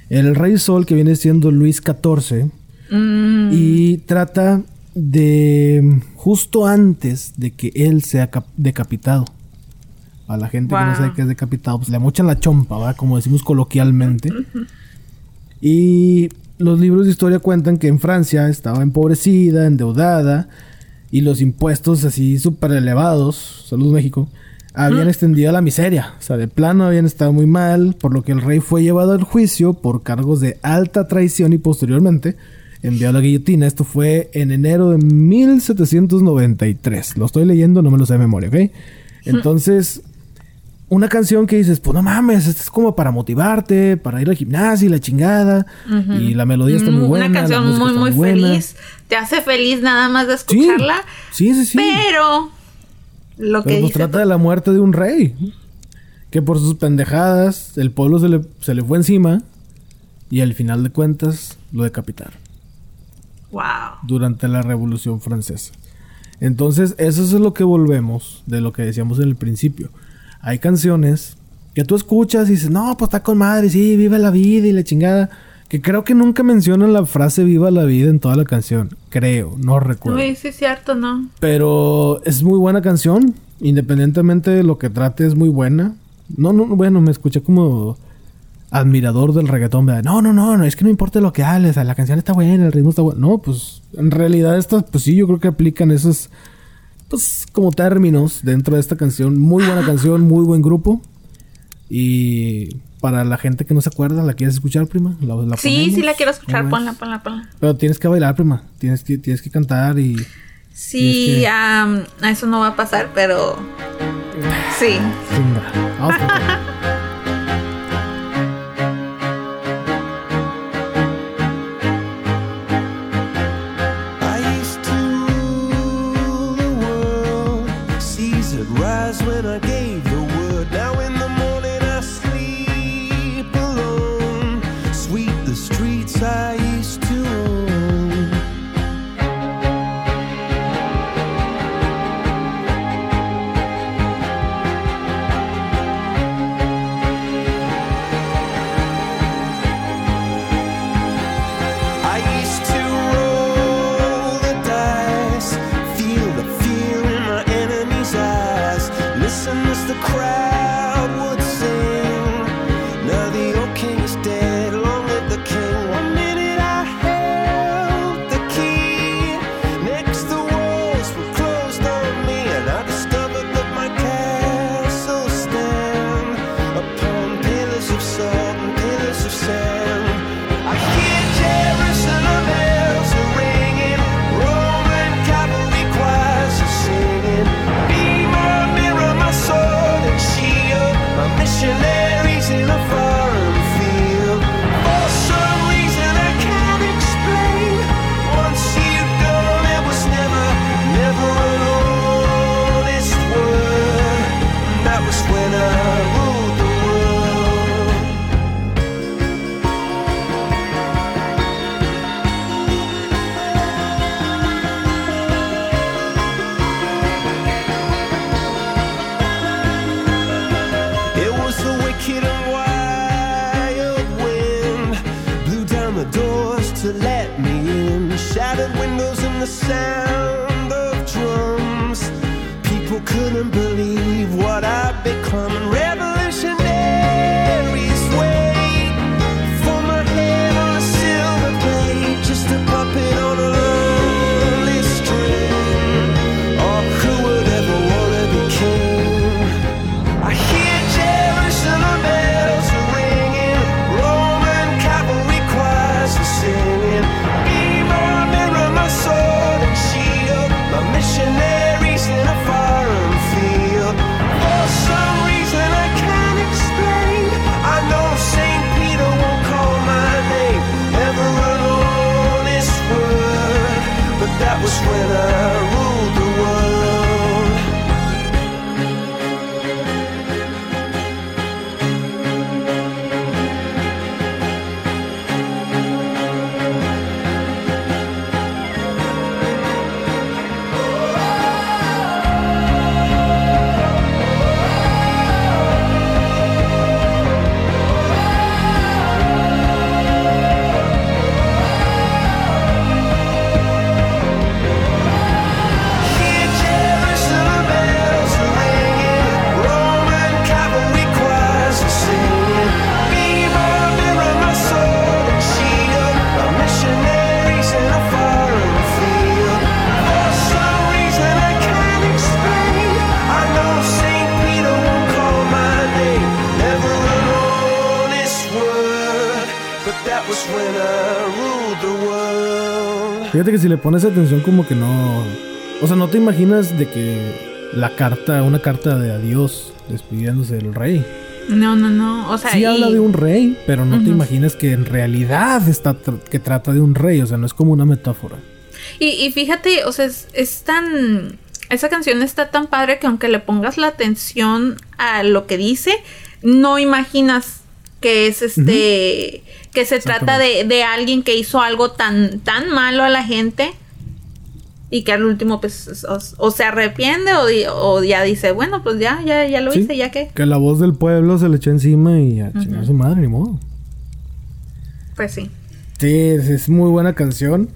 El Rey Sol que viene siendo Luis XIV. Mm, Y trata de justo antes de que él sea cap- decapitado. A la gente que no sabe qué es decapitado, pues le mochan la chompa, ¿va? Como decimos coloquialmente. Y los libros de historia cuentan que en Francia estaba empobrecida, endeudada, y los impuestos así súper elevados, salud México, habían extendido a la miseria. O sea, de plano habían estado muy mal, por lo que el rey fue llevado al juicio por cargos de alta traición y posteriormente enviado a la guillotina. Esto fue en enero de 1793. Lo estoy leyendo, no me lo sé de memoria, ¿ok? Entonces, una canción que dices, pues no mames, esto es como para motivarte, para ir al gimnasio y la chingada. Y la melodía está muy buena. Una canción muy, muy buena. feliz. Te hace feliz nada más de escucharla. Sí, sí, sí. Pero lo que Pero pues dice trata de la muerte de un rey. Que por sus pendejadas, el pueblo se le, se le fue encima. Y al final de cuentas, lo decapitaron. Wow. durante la Revolución Francesa. Entonces, eso es lo que volvemos de lo que decíamos en el principio. Hay canciones que tú escuchas y dices, no, pues está con madre, sí, viva la vida y la chingada. Que creo que nunca mencionan la frase viva la vida en toda la canción. Creo, no recuerdo. Sí es cierto, ¿no? Pero es muy buena canción. Independientemente de lo que trate, es muy buena. No, no, bueno, me escuché como admirador del reggaetón. ¿verdad? No, no, no, no, es que no importa lo que hables. La canción está buena, el ritmo está bueno. No, pues en realidad estas, pues sí, yo creo que aplican esos, pues como términos dentro de esta canción. Muy buena canción, muy buen grupo. Y para la gente que no se acuerda, ¿la quieres escuchar, prima? ¿La, la Sí, sí la quiero escuchar. ¿Cómo Ponla, ponla, ponla. Pero tienes que bailar, prima. Tienes que, tienes que cantar y... Sí, que- eso no va a pasar, pero... Sí. Venga, vamos que si le pones atención como que no... O sea, no te imaginas de que la carta, una carta de adiós despidiéndose del rey. No, no, no. O sea, Sí y- habla de un rey, pero no te imaginas que en realidad está que trata de un rey. O sea, no es como una metáfora. Y, y fíjate, o sea, es, es tan... Esa canción está tan padre que aunque le pongas la atención a lo que dice, no imaginas que es este... Que se trata de, de alguien que hizo algo tan, tan malo a la gente y que al último pues o, o se arrepiente o, di- o ya dice, bueno, pues ya, ya, ya lo Sí. hice, ya que... Que la voz del pueblo se le echó encima y a chingar a su madre, ni modo. Pues sí. Sí, es, es muy buena canción.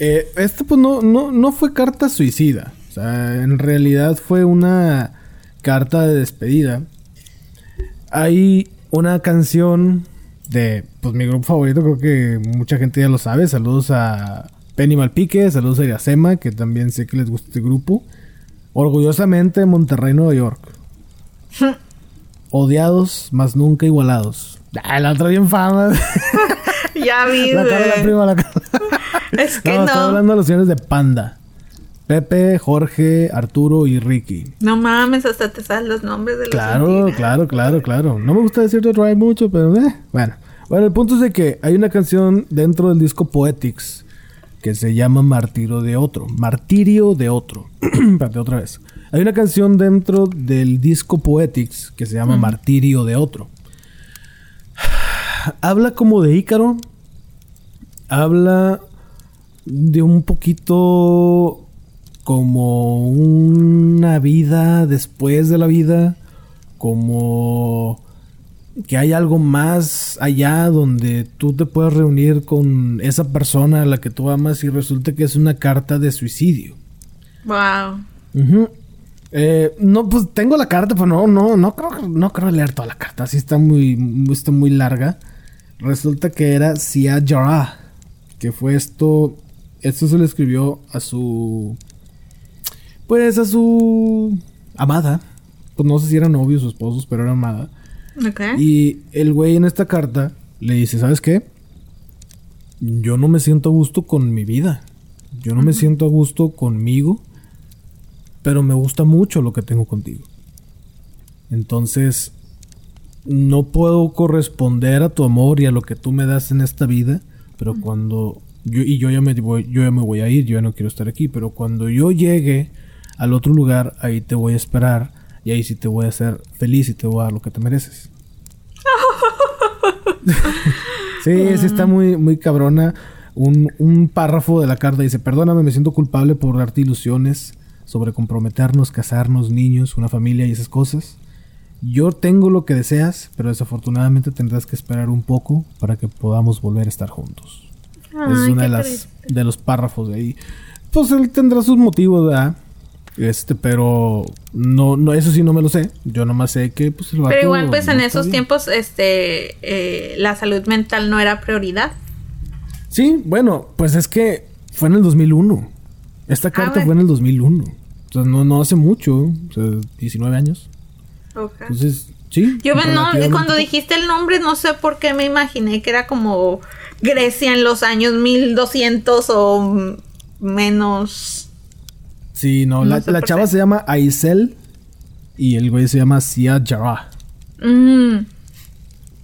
Eh, esto pues no, no, no fue carta suicida. O sea, en realidad fue una carta de despedida. Hay una canción de pues mi grupo favorito, creo que mucha gente ya lo sabe. Saludos a Penny Malpique, saludos a Iracema, que también sé que les gusta este grupo. Orgullosamente Monterrey, Nueva York. Odiados, más nunca igualados. Ah, la otra bien fama. Ya vi, la cara de la prima, la cara. Es que No, no. estaba hablando de los señores de Panda. Pepe, Jorge, Arturo y Ricky. No mames, hasta te sabes los nombres de los Claro, claro, claro, claro. No me gusta decir Drive mucho, pero eh, bueno. Bueno, el punto es de que hay una canción dentro del disco Poetics que se llama Martirio de Otro. Martirio de Otro. Espérate, otra vez. Hay una canción dentro del disco Poetics que se llama Martirio de Otro. Habla como de Ícaro. Habla de un poquito como una vida después de la vida, como que hay algo más allá donde tú te puedes reunir con esa persona a la que tú amas y resulta que es una carta de suicidio. Wow. Ujú. Eh, no, pues tengo la carta, pero no, no, no creo, no creo leer toda la carta. Así está muy, está muy larga. Resulta que era Sia Jarrah, que fue esto, esto se le escribió a su, pues a su amada. Pues no sé si eran novios o esposos, pero era amada. Ok. Y el güey en esta carta le dice, ¿sabes qué? Yo no me siento a gusto con mi vida. Yo no me siento a gusto conmigo. Pero me gusta mucho lo que tengo contigo. Entonces, no puedo corresponder a tu amor y a lo que tú me das en esta vida. Pero cuando... Yo, y yo ya, me voy, yo ya me voy a ir, yo ya no quiero estar aquí. Pero cuando yo llegue al otro lugar, ahí te voy a esperar. Y ahí sí te voy a hacer feliz y te voy a dar lo que te mereces. sí, sí está muy, muy cabrona. Un, un párrafo de la carta dice, perdóname, me siento culpable por darte ilusiones sobre comprometernos, casarnos, niños, una familia y esas cosas. Yo tengo lo que deseas, pero desafortunadamente tendrás que esperar un poco para que podamos volver a estar juntos. Esa es Ay, una de las de los párrafos de ahí. Pues él tendrá sus motivos, ¿verdad? Este, pero no, no, eso sí no me lo sé. Yo nomás sé que pues el Pero vato igual, pues no en esos bien. tiempos, este, eh, la salud mental no era prioridad. Sí, bueno, pues es que fue en el 2001. Esta carta bueno. fue en el 2001. Entonces no, no hace mucho, o sea, 19 años. Entonces, sí. Yo no, cuando dijiste el nombre, no sé por qué me imaginé que era como Grecia en los años 1200 o menos. Sí, no, no la, chava se llama Aisel y el güey se llama Sia Jarrah. Mm,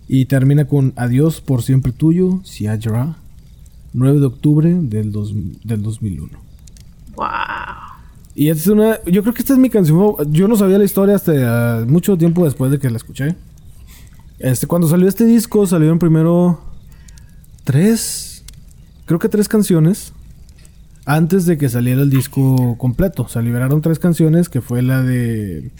Y termina con Adiós por siempre tuyo, Sia Jarrah. 9 de octubre del, dos- del 2001. wow. Y es una. Yo creo que esta es mi canción. Yo no sabía la historia hasta mucho tiempo después de que la escuché. Este, cuando salió este disco, salieron primero. Tres. Creo que tres canciones. Antes de que saliera el disco completo. Se liberaron tres canciones. Que fue la de.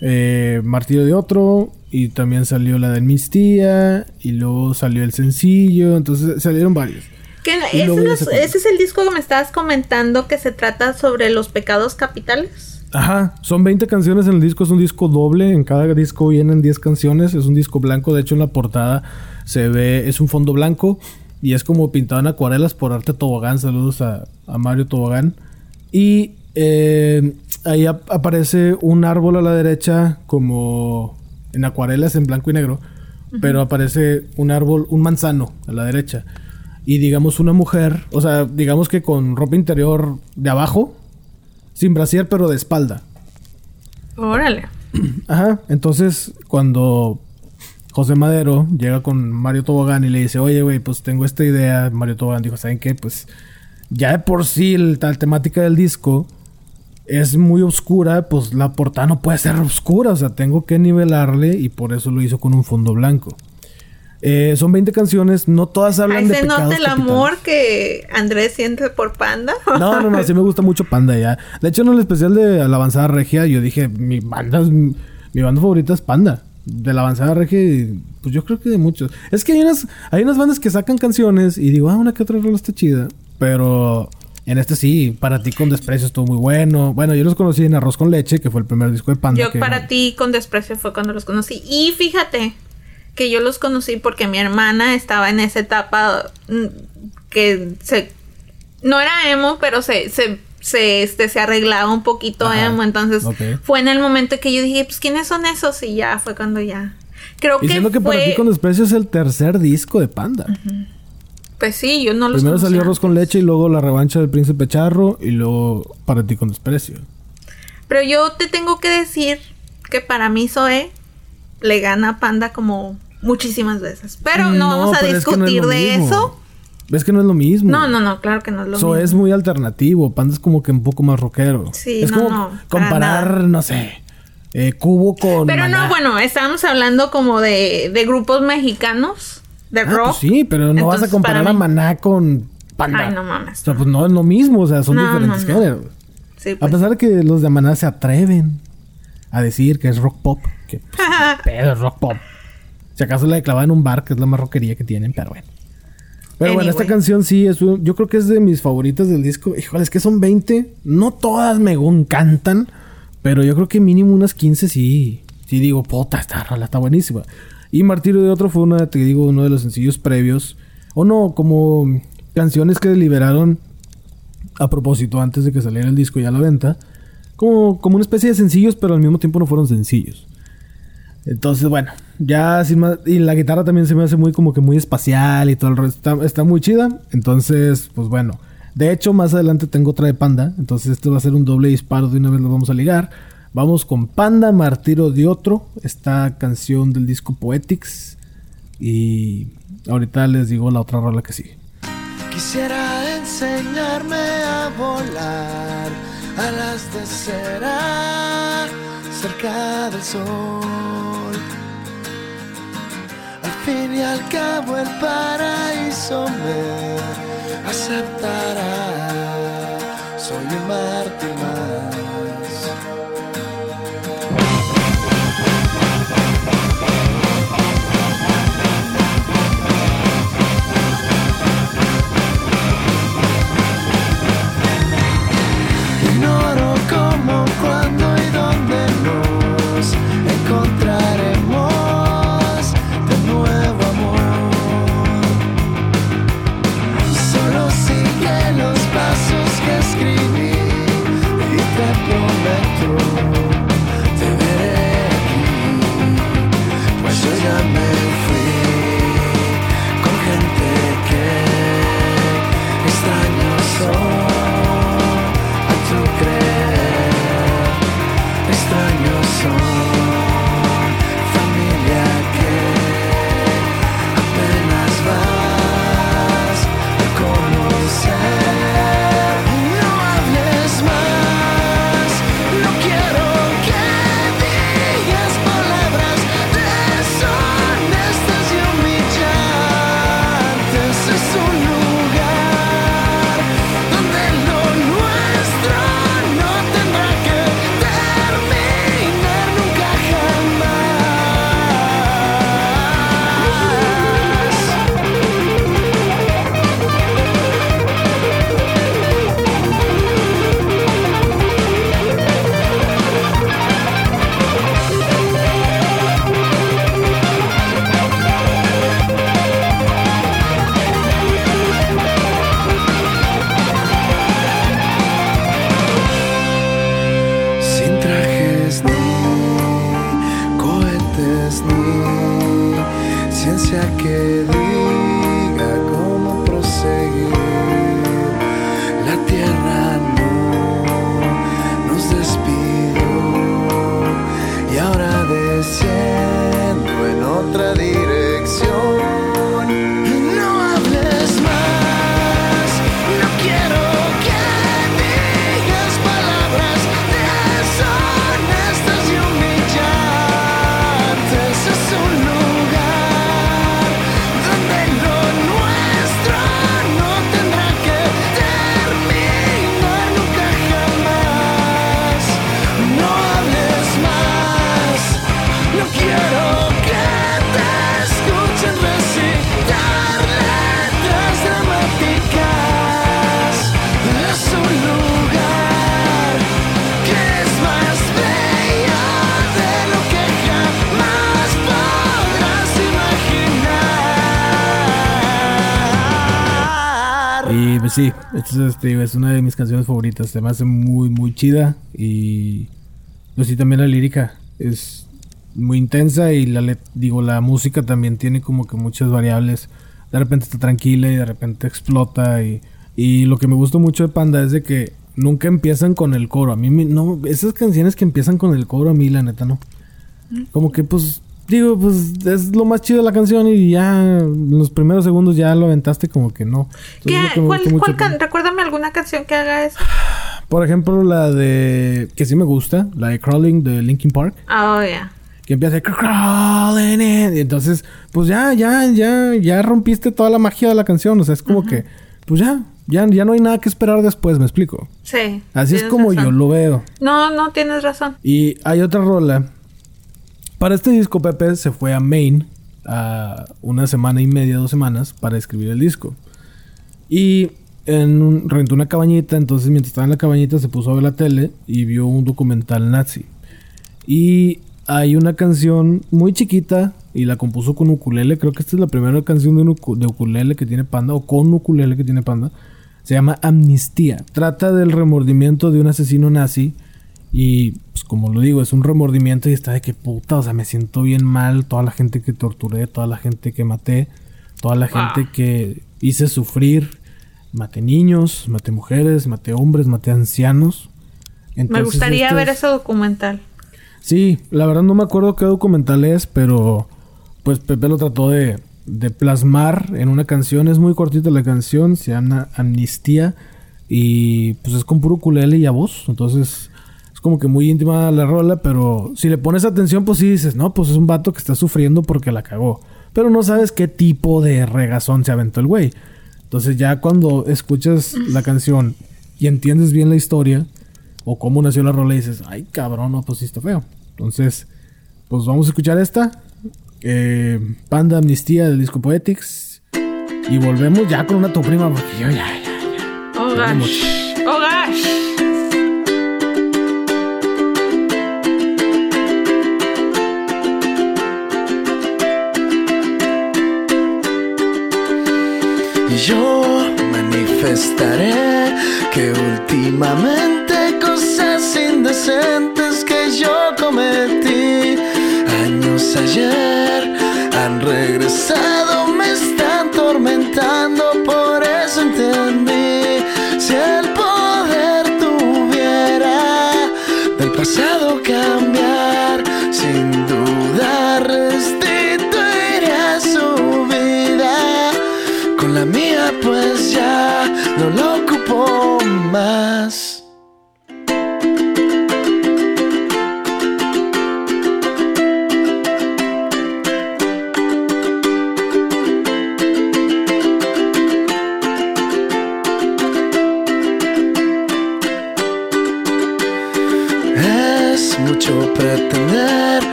Eh, Martillo de Otro. Y también salió la de Mis Tía. Y luego salió el sencillo. Entonces salieron varios. ¿Qué- Y ese, luego ya no es- se acabó. ese es el disco que me estabas comentando que se trata sobre los pecados capitales. Ajá, son 20 canciones en el disco, es un disco doble, en cada disco vienen 10 canciones, es un disco blanco, de hecho en la portada se ve, es un fondo blanco y es como pintado en acuarelas por Arte Tobogán, saludos a, a Mario Tobogán. Y eh, ahí ap- aparece un árbol a la derecha como en acuarelas en blanco y negro, pero aparece un árbol, un manzano a la derecha. Y digamos una mujer, o sea, digamos que con ropa interior de abajo, sin brasier, pero de espalda. Órale. Ajá. Entonces, cuando José Madero llega con Mario Tobogán y le dice, oye, güey, pues tengo esta idea. Mario Tobogán dijo, ¿saben qué? Pues ya de por sí la temática del disco es muy oscura, pues la portada no puede ser oscura. O sea, tengo que nivelarle y por eso lo hizo con un fondo blanco. Eh, son 20 canciones, no todas hablan Ahí de se pecados nota el capitales. amor que Andrés siente por Panda. No, no, no, sí me gusta mucho Panda ya. De hecho, en el especial de la avanzada regia, yo dije, mi banda, es- mi banda favorita es Panda. De la avanzada regia, y, pues yo creo que de muchos. Es que hay unas, hay unas bandas que sacan canciones y digo, ah, una que otra rola está chida. Pero en este sí, para ti con desprecio estuvo muy bueno. Bueno, yo los conocí en Arroz con Leche, que fue el primer disco de Panda. Yo que- para ti con desprecio fue cuando los conocí. Y fíjate que yo los conocí porque mi hermana estaba en esa etapa mm, que se... No era emo, pero se, se se, este, se arreglaba un poquito Ajá, emo. Entonces fue en el momento que yo dije, pues, ¿quiénes son esos? Y ya fue cuando ya. Creo Y que siendo que fue... para ti con desprecio es el tercer disco de Panda. Pues sí, yo no los Primero salió Arroz con leche y luego La revancha del príncipe charro y luego Para ti con desprecio. Pero yo te tengo que decir que para mí Zoe le gana a Panda como muchísimas veces. Pero no, vamos a pero es que no es discutir lo de eso. ¿Ves que no es lo mismo? No, no, no, claro que no es lo Eso mismo. es muy alternativo. Panda es como que un poco más rockero. Sí, es no, como no, para comparar, no sé, eh, Cubo con. Pero Maná. no, bueno, estábamos hablando como de, de grupos mexicanos de Ah, rock. pues sí, pero no vas a comparar para a Maná con Panda. Ay, no mames. O sea, pues no es lo mismo, o sea, son No, diferentes géneros. Sí, A pues. pesar de que los de Maná se atreven a decir que es rock pop, que pues, pedo es rock pop. Si acaso la de clavada en un bar, que es la más rockería que tienen, pero bueno. Pero bueno, esta canción sí, es un- yo creo que es de mis favoritas del disco. Híjole, es que son 20. No todas me encantan, pero yo creo que mínimo unas 15 sí. Sí digo, puta, esta rola está buenísima. Y Martirio de Otro fue una, te digo, uno de los sencillos previos. O no, como canciones que liberaron a propósito antes de que saliera el disco ya a la venta. Como, como una especie de sencillos, pero al mismo tiempo no fueron sencillos. Entonces, bueno, ya sin más. Y la guitarra también se me hace muy como que muy espacial y todo el resto. Está, muy chida. Entonces, pues bueno. De hecho, más adelante tengo otra de Panda. Entonces, este va a ser un doble disparo. De una vez lo vamos a ligar. Vamos con Panda, Martiro de otro. Esta canción del disco Poetics. Y ahorita les digo la otra rola que sigue. Quisiera enseñarme a volar a las de cera cerca del sol. Al fin y al cabo el paraíso me aceptará. Soy un mártir entonces te digo, es una de mis canciones favoritas. Se me hace muy, muy chida. Y pues sí, también la lírica es muy intensa. Y la digo, la música también tiene como que muchas variables. De repente está tranquila y de repente explota. Y, y lo que me gusta mucho de Panda es de que nunca empiezan con el coro. A mí, no, esas canciones que empiezan con el coro, a mí la neta no. Como que pues, digo, pues es lo más chido de la canción y ya en los primeros segundos ya lo aventaste como que no. Entonces, ¿Qué- es lo que me cuál, cuál can- recuérdame alguna canción que haga eso. Por ejemplo, la de. que sí me gusta, la de Crawling de Linkin Park. Oh, ya. Que empieza Crawling in. Y entonces, pues ya, ya, ya, ya rompiste toda la magia de la canción. O sea, es como que, pues ya, ya, ya no hay nada que esperar después, me explico. Sí. Así es como razón. yo lo veo. No, no tienes razón. Y hay otra rola. Para este disco, Pepe se fue a Maine a una semana y media, dos semanas, para escribir el disco. Y rentó una cabañita, entonces mientras estaba en la cabañita se puso a ver la tele y vio un documental nazi. Y hay una canción muy chiquita y la compuso con ukulele. Creo que esta es la primera canción de, de ukulele que tiene Panda o con ukulele que tiene Panda. Se llama Amnistía. Trata del remordimiento de un asesino nazi. Y pues como lo digo, es un remordimiento y está de que puta, o sea, me siento bien mal. Toda la gente que torturé, toda la gente que maté, toda la gente que hice sufrir. Maté niños, maté mujeres, maté hombres, maté ancianos. Me gustaría esto ver es- ese documental. Sí, la verdad no me acuerdo qué documental es, pero pues Pepe lo trató de, de plasmar en una canción. Es muy cortita la canción, se llama Amnistía y pues es con puro ukulele y a voz. Entonces es como que muy íntima la rola, pero si le pones atención pues sí dices, no, pues es un vato que está sufriendo porque la cagó. Pero no sabes qué tipo de regazón se aventó el güey. Entonces ya cuando escuchas la canción y entiendes bien la historia o cómo nació la rola dices, ay cabrón, no, pues sí está feo. Entonces, pues vamos a escuchar esta. eh, Panda Amnistía del disco Poetics. Y volvemos ya con una tu prima porque yo ya, ya, ya. Oh gosh. Oh gosh. Yo manifestaré que últimamente cosas indecentes que yo cometí años ayer han regresado, me están tormentando, por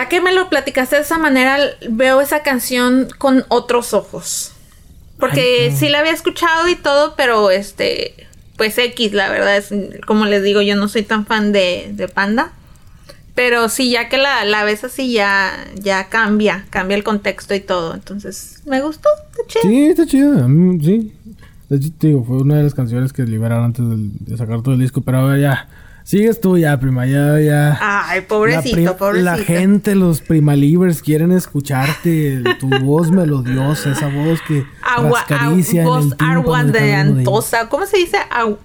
ya que me lo platicaste de esa manera, veo esa canción con otros ojos. Porque sí la había escuchado y todo, pero este, pues X, la verdad es, como les digo, yo no soy tan fan de, de Panda. Pero sí, ya que la, la ves así, ya, ya cambia, cambia el contexto y todo. Entonces, me gustó, está chido. Sí, está mí, sí. De hecho, te digo, fue una de las canciones que liberaron antes de sacar todo el disco. Pero a ver, ya. Sigues tú ya, prima. Ya, ya. Ay, pobrecito, la, pobrecito. la gente, los primalivers quieren escucharte. Tu voz melodiosa, esa voz que Agua, rascaricia en voz el aguardientosa. ¿Cómo se dice? Agu-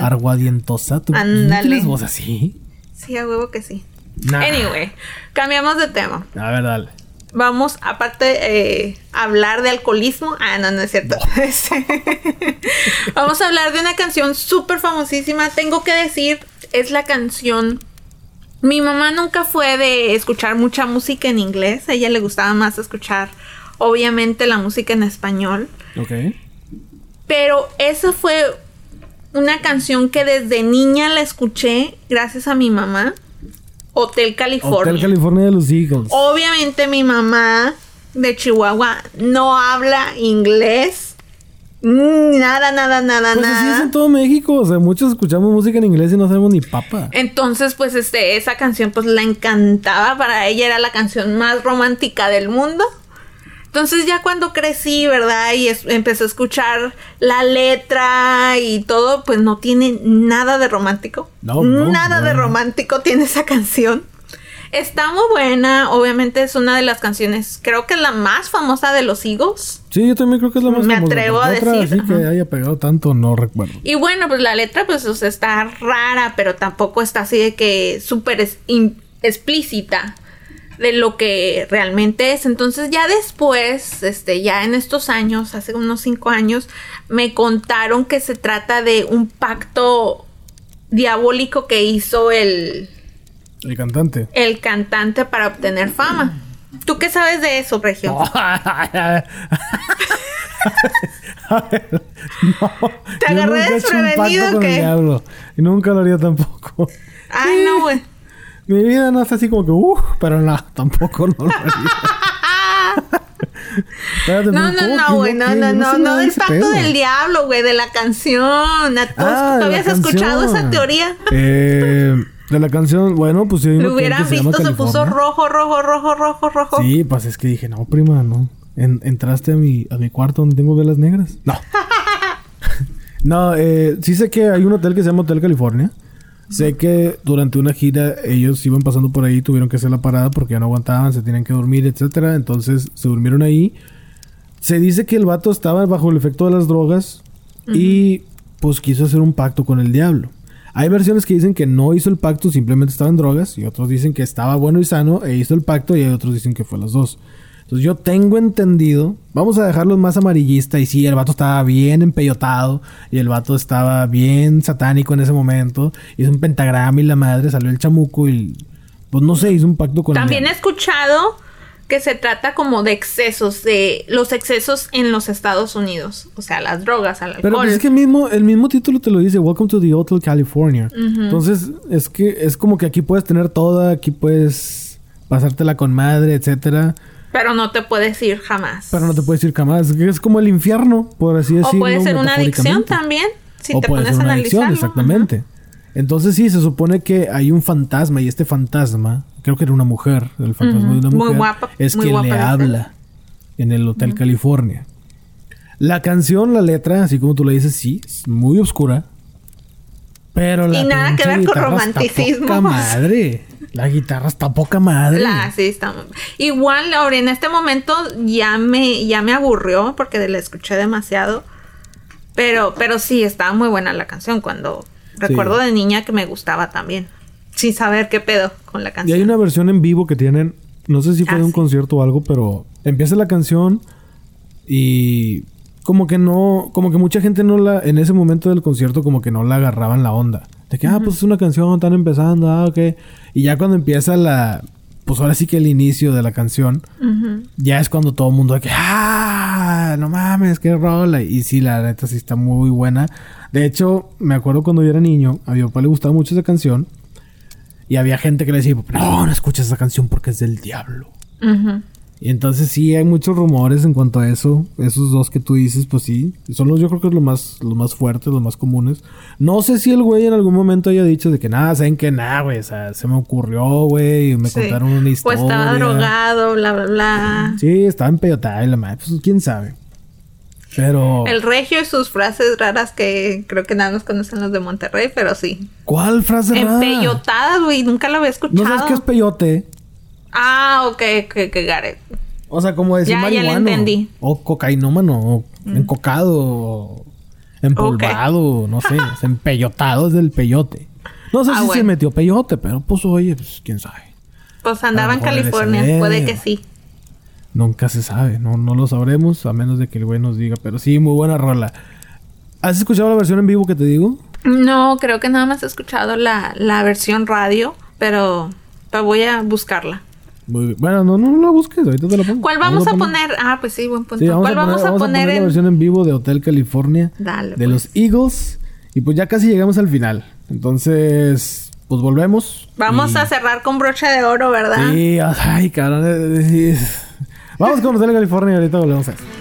Arguadientosa. ¿Tú, ¿tú tienes voz así? Sí, a huevo que sí. Nah. Anyway, cambiamos de tema. A ver, dale. Vamos, aparte, eh, a hablar de alcoholismo. Ah, no, no es cierto. vamos a hablar de una canción súper famosísima. Tengo que decir, es la canción. Mi mamá nunca fue de escuchar mucha música en inglés. A ella le gustaba más escuchar, obviamente, la música en español. Ok. Pero esa fue una canción que desde niña la escuché gracias a mi mamá. Hotel California. Hotel California de los Eagles. Obviamente mi mamá de Chihuahua no habla inglés. Nada, nada, nada, Pues así es nada. en todo México. O sea, muchos escuchamos música en inglés y no sabemos ni papa. Entonces, pues, este, esa canción, pues, la encantaba. Para ella era la canción más romántica del mundo. Entonces, ya cuando crecí, ¿verdad? Y es- empecé a escuchar la letra y todo, pues no tiene nada de romántico. No, no, nada no, de romántico tiene esa canción. Está muy buena, obviamente es una de las canciones, creo que es la más famosa de los Eagles. Sí, yo también creo que es la más Me famosa. atrevo a decir, así que haya pegado tanto, no recuerdo. Y bueno, pues la letra pues o sea, está rara, pero tampoco está así de que súper explícita de lo que realmente es. Entonces ya después, este, ya en estos años, hace unos cinco años, me contaron que se trata de un pacto diabólico que hizo el, El cantante. el cantante para obtener fama. ¿Tú qué sabes de eso, Regio? no, ¿Te agarré he desprevenido el qué? diablo. Y nunca lo haría tampoco. Ay, no, güey. Mi vida no está así como que, uff, pero no, tampoco no lo. Espérate, No, ¿cómo no, no, güey, no, no, Yo no, no nada ese pacto del diablo, güey, de la canción. ¿A tú, Ah, ¿tú de la habías escuchado esa teoría? Eh, de la canción, bueno, pues un Lo llama visto, se puso rojo, rojo, rojo, rojo, rojo. Sí, pues es que dije, no, prima, no. En- entraste a mi, a mi cuarto donde tengo velas negras. No. no, eh, sí sé que hay un hotel que se llama Hotel California. Sé que durante una gira ellos iban pasando por ahí, tuvieron que hacer la parada porque ya no aguantaban, se tenían que dormir, etcétera. Entonces se durmieron ahí. Se dice que el vato estaba bajo el efecto de las drogas y pues quiso hacer un pacto con el diablo. Hay versiones que dicen que no hizo el pacto, simplemente estaba en drogas, y otros dicen que estaba bueno y sano e hizo el pacto, y hay otros dicen que fue las dos. Entonces yo tengo entendido, vamos a dejarlo más amarillista, y sí, el vato estaba bien empeyotado, y el vato estaba bien satánico en ese momento, hizo un pentagrama y la madre salió el chamuco y pues no sé, hizo un pacto con También he el escuchado que se trata como de excesos, de los excesos en los Estados Unidos. O sea, las drogas, al alcohol. Pero pues es que mismo, el mismo título te lo dice, Welcome to the Hotel California. Entonces, es que es como que aquí puedes tener toda, aquí puedes pasártela con madre, etcétera. Pero no te puedes ir jamás. Pero no te puedes ir jamás. Es como el infierno, por así o decirlo. puede ser una adicción también, si o te puede pones ser a una adicción, analizarlo. exactamente. Entonces sí, se supone que hay un fantasma y este fantasma, creo que era una mujer, el fantasma de una Muy mujer, guapa, es muy quien guapa le la habla en el Hotel California. La canción, la letra, así como tú le dices, sí, es muy oscura. Pero la Y nada que ver con romanticismo. Madre. La guitarra está poca madre. La, sí, está Igual, ahora en este momento ya me, ya me aburrió porque la escuché demasiado. Pero, pero sí, estaba muy buena la canción cuando recuerdo de niña que me gustaba también. Sin saber qué pedo con la Y canción. hay una versión en vivo que tienen, no sé si fue Ah, de un sí. concierto o algo, pero empieza la canción y como que no, como que mucha gente no la, en ese momento del concierto como que no la agarraban la onda. De que, ah, pues es una canción, están empezando, ah, ok. Y ya cuando empieza la, pues ahora sí que el inicio de la canción, ya es cuando todo el mundo de que, ah, no mames, qué rola. Y sí, la neta sí está muy buena. De hecho, me acuerdo cuando yo era niño, a mi papá le gustaba mucho esa canción. Y había gente que le decía, no, no escuches esa canción porque es del diablo. Y entonces sí, hay muchos rumores en cuanto a eso. Esos dos que tú dices, pues sí. Son los, yo creo que es lo más, los más fuertes, los más comunes. No sé si el güey en algún momento haya dicho de que nada, saben que nada, güey. O sea, se me ocurrió, güey. Y me Sí. contaron una O historia. estaba drogado, bla, bla, bla. Sí, estaba empeyotada y la madre. Pues quién sabe. Pero. El regio y sus frases raras que creo que nada nos conocen los de Monterrey, pero sí. ¿Cuál frase rara? Empellotadas, güey, nunca la había escuchado. No sabes qué es peyote. Ah, ok, ok, que Gareth. O sea, como decir ya, marihuano. Ya lo entendí. O cocainómano, o mm. encocado, o empolvado, no sé, empeyotado es del peyote. No sé ah, si se metió peyote, pero pues oye, pues quién sabe. Pues andaba en California, puede que sí. Nunca se sabe, no, no lo sabremos, a menos de que el güey nos diga, pero sí, muy buena rola. ¿Has escuchado la versión en vivo que te digo? No, creo que nada más he escuchado la, la versión radio, pero, pero voy a buscarla. Bueno, no, no la busques, ahorita te la pongo. ¿Cuál vamos, a, poner? Ah, pues sí, buen punto. ¿Cuál vamos a poner? Vamos a poner en... versión en vivo de Hotel California de los pues. Eagles. Y pues ya casi llegamos al final. Entonces, pues volvemos. Vamos a cerrar con broche de oro, ¿verdad? Sí, ay, cabrón. Vamos con Hotel California y ahorita volvemos a eso.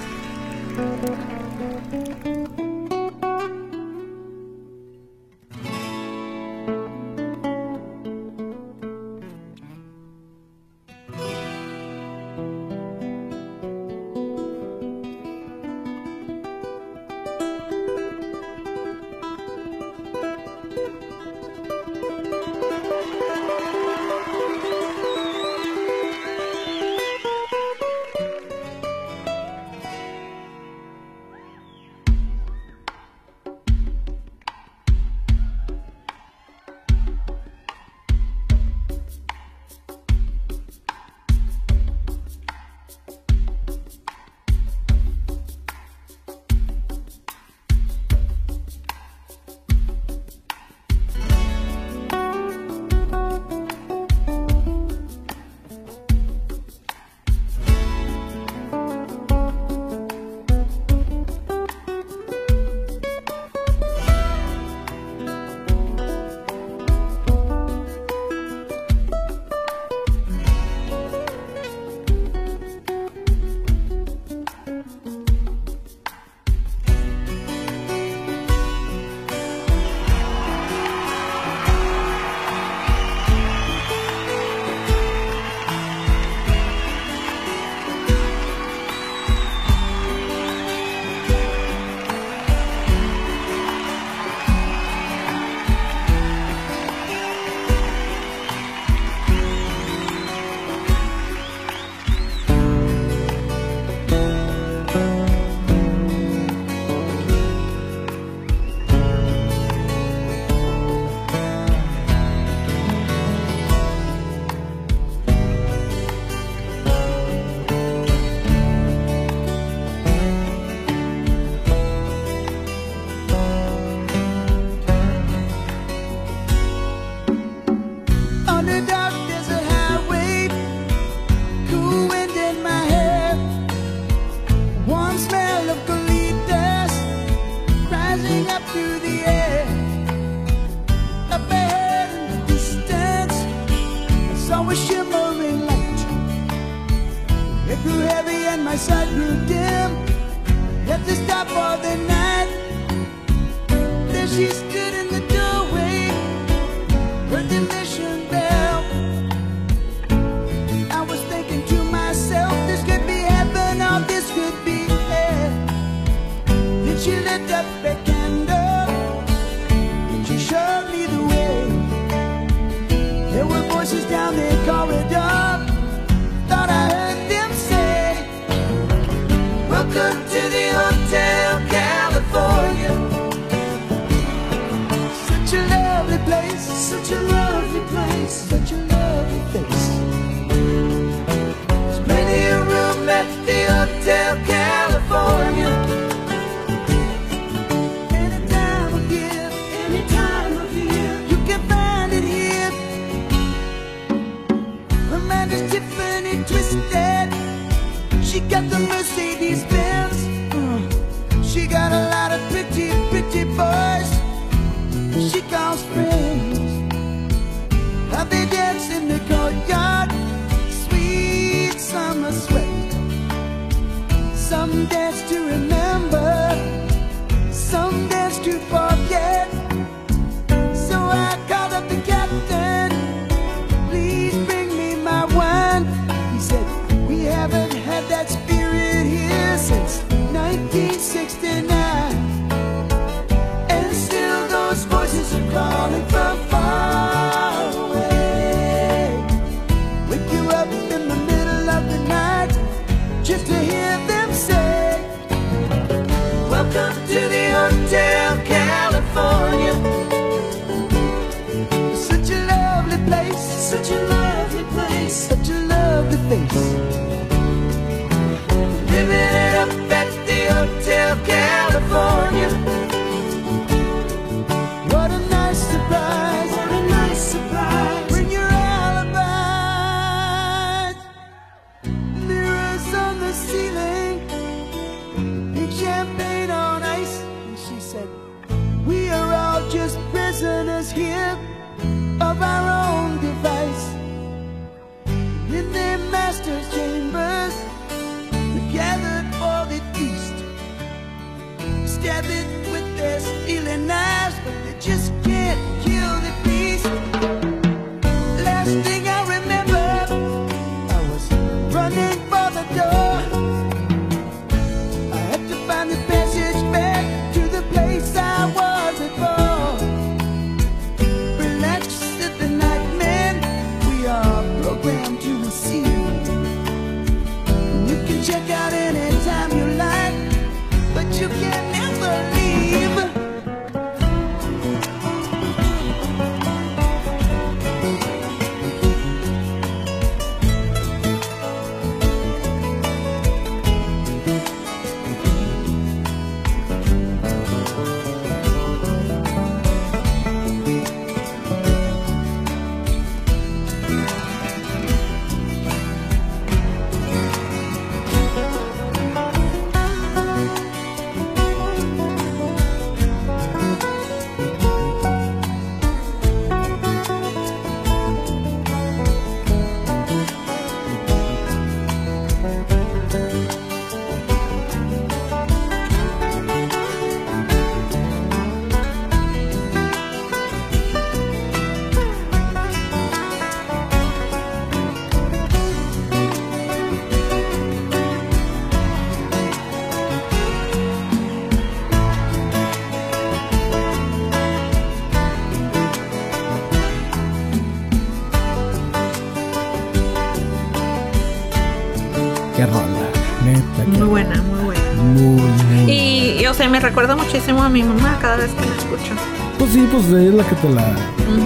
Sea, me recuerda muchísimo a mi mamá cada vez que la escucho. Pues sí, pues ella es la que te la,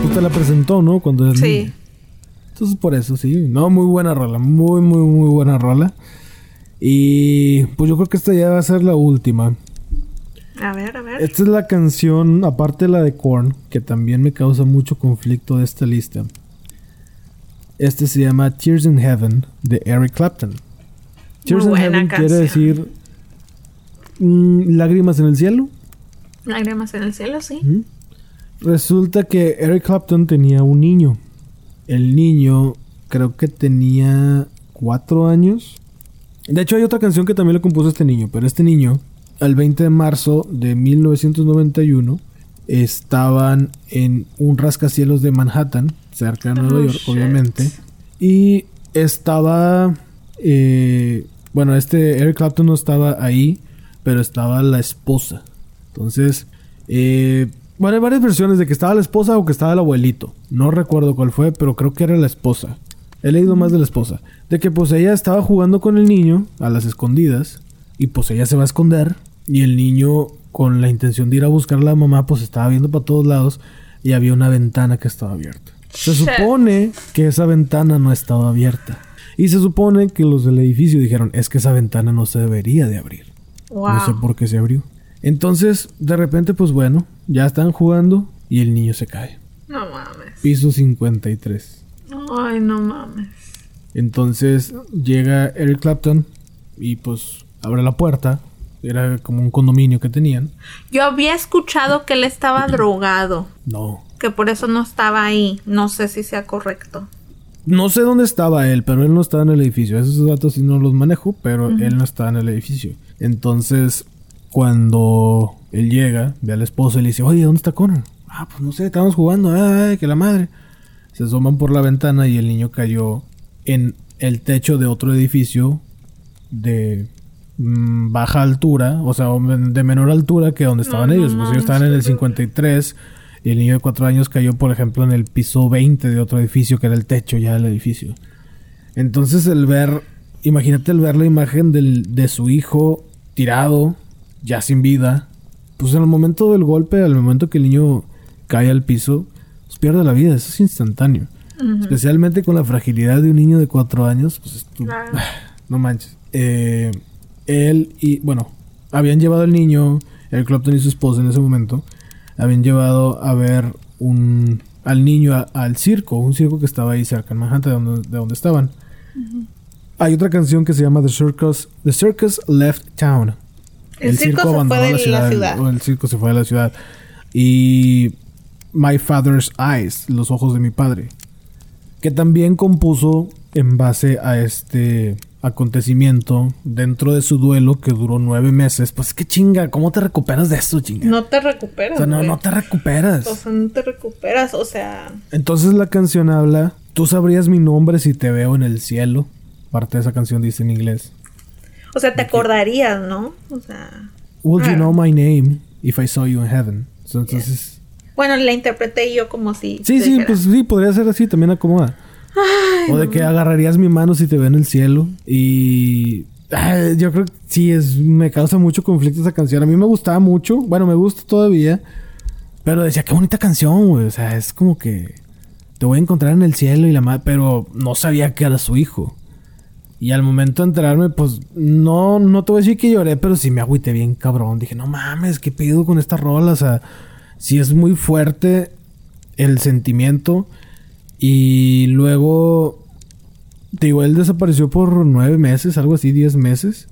pues te la presentó, ¿no? Cuando eras Sí. niña. Entonces por eso, sí. No, muy buena rola. Muy, muy, muy buena rola. Y pues yo creo que esta ya va a ser la última. A ver, a ver. Esta es la canción, aparte de la de Korn, que también me causa mucho conflicto de esta lista. Este se llama Tears in Heaven de Eric Clapton. Tears in buena Heaven quiere canción. decir mm, lágrimas en el cielo. Lágrimas en el cielo, sí. Resulta que Eric Clapton tenía un niño. El niño creo que tenía cuatro años. De hecho hay otra canción que también le compuso este niño, pero este niño, el 20 de marzo de 1991, estaban en un rascacielos de Manhattan, cerca de Nueva Oh, York, shit. obviamente. Y estaba... eh, bueno, este Eric Clapton no estaba ahí, pero estaba la esposa. Entonces, eh, bueno, hay varias versiones de que estaba la esposa o que estaba el abuelito. No recuerdo cuál fue, pero creo que era la esposa. He leído más de la esposa. De que pues ella estaba jugando con el niño a las escondidas y pues ella se va a esconder y el niño con la intención de ir a buscar a la mamá pues estaba viendo para todos lados y había una ventana que estaba abierta. Se supone que esa ventana no estaba abierta. Y se supone que los del edificio dijeron, es que esa ventana no se debería de abrir. Wow. No sé por qué se abrió. Entonces, de repente, pues bueno, ya están jugando y el niño se cae. No mames. Piso 53. Ay, no mames. Entonces llega Eric Clapton y pues abre la puerta. Era como un condominio que tenían. Yo había escuchado que él estaba drogado. No. Que por eso no estaba ahí. No sé si sea correcto. No sé dónde estaba él, pero él no estaba en el edificio. Esos datos sí no los manejo, pero él no estaba en el edificio. Entonces, cuando él llega, ve a la esposa y le dice, oye, ¿dónde está Connor? Ah, pues no sé, estábamos jugando, ay, que la madre. Se asoman por la ventana y el niño cayó en el techo de otro edificio de mm, baja altura, o sea, de menor altura que donde estaban no ellos. Pues ellos estaban en el 53 y el niño de 4 años cayó, por ejemplo, en el piso 20 de otro edificio que era el techo ya del edificio. Entonces el ver, imagínate el ver la imagen del, de su hijo tirado, ya sin vida, pues en el momento del golpe, al momento que el niño cae al piso, pues pierde la vida, eso es instantáneo. Especialmente con la fragilidad de un niño de cuatro años, pues no manches. Eh, él y, bueno, habían llevado al niño, el Clapton y su esposa en ese momento, habían llevado a ver un, al niño a- al circo, un circo que estaba ahí cerca en Manhattan, de donde, de donde estaban. Hay otra canción que se llama The Circus, The Circus Left Town. El circo se fue de la ciudad. O el circo se fue de la ciudad. Y My Father's Eyes, Los ojos de mi padre. Que también compuso en base a este acontecimiento dentro de su duelo que duró nueve meses. Pues qué chinga, ¿cómo te recuperas de esto, chinga? No te recuperas. o sea, no, no te recuperas. O sea, no te recuperas, o sea... Entonces la canción habla, tú sabrías mi nombre si te veo en el cielo. Parte de esa canción dice en inglés. O sea, te acordarías, ¿no? O sea... Will you Ah. know my name if I saw you in heaven? So, entonces, Bueno, la interpreté yo como si... sí, sí, dijera. pues sí, podría ser así, también acomoda. O de que agarrarías mi mano si te veo en el cielo. Y ay, yo creo que sí, es, me causa mucho conflicto esa canción. A mí me gustaba mucho, bueno, me gusta todavía. Pero decía, qué bonita canción, güey. O sea, es como que te voy a encontrar en el cielo y la madre, pero no sabía que era su hijo. Y al momento de enterarme, pues no, no te voy a decir que lloré, pero sí me agüité bien cabrón. Dije, no mames, ¿qué pido con esta rola? O sea, sí es muy fuerte el sentimiento. Y luego, digo, él desapareció por nueve meses, algo así, diez meses.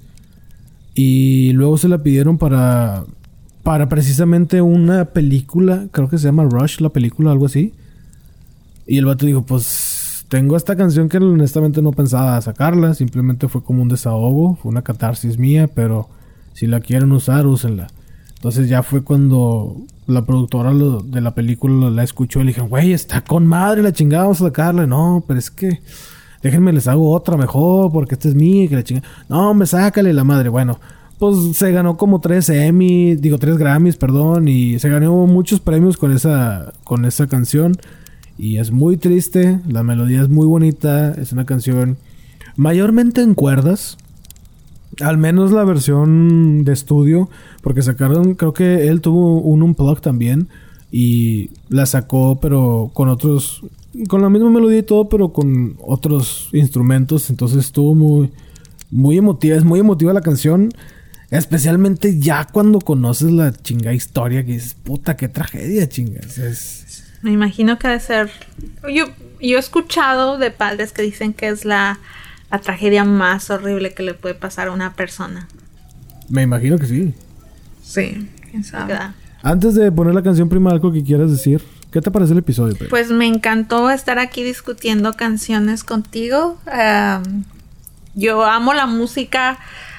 Y luego se la pidieron para, para precisamente una película, creo que se llama Rush, la película, algo así. Y el vato dijo, pues tengo esta canción que honestamente no pensaba sacarla, simplemente fue como un desahogo, fue una catarsis mía, pero si la quieren usar, úsenla. Entonces ya fue cuando la productora de la película la escuchó y le dijeron, güey, está con madre la chingada, vamos a sacarla. No, pero es que déjenme les hago otra mejor, porque esta es mía, que la chingada. No, me sácale la madre. Bueno, pues se ganó como tres Emmy, digo tres Grammys, perdón, y se ganó muchos premios con esa, con esa canción. Y es muy triste, la melodía es muy bonita, es una canción mayormente en cuerdas. Al menos la versión de estudio, porque sacaron, creo que él tuvo un unplug también y la sacó, pero con otros, con la misma melodía y todo, pero con otros instrumentos. Entonces estuvo muy, muy emotiva, es muy emotiva la canción, especialmente ya cuando conoces la chinga historia que dices, puta, qué tragedia, chingas. Me imagino que ha de ser... Yo, yo he escuchado de padres que dicen que es la, la tragedia más horrible que le puede pasar a una persona. me imagino que sí. Sí, quién sabe. Antes de poner la canción prima, algo que quieras decir. ¿Qué te parece el episodio, Pepe? Pues me encantó estar aquí discutiendo canciones contigo. Yo amo la música,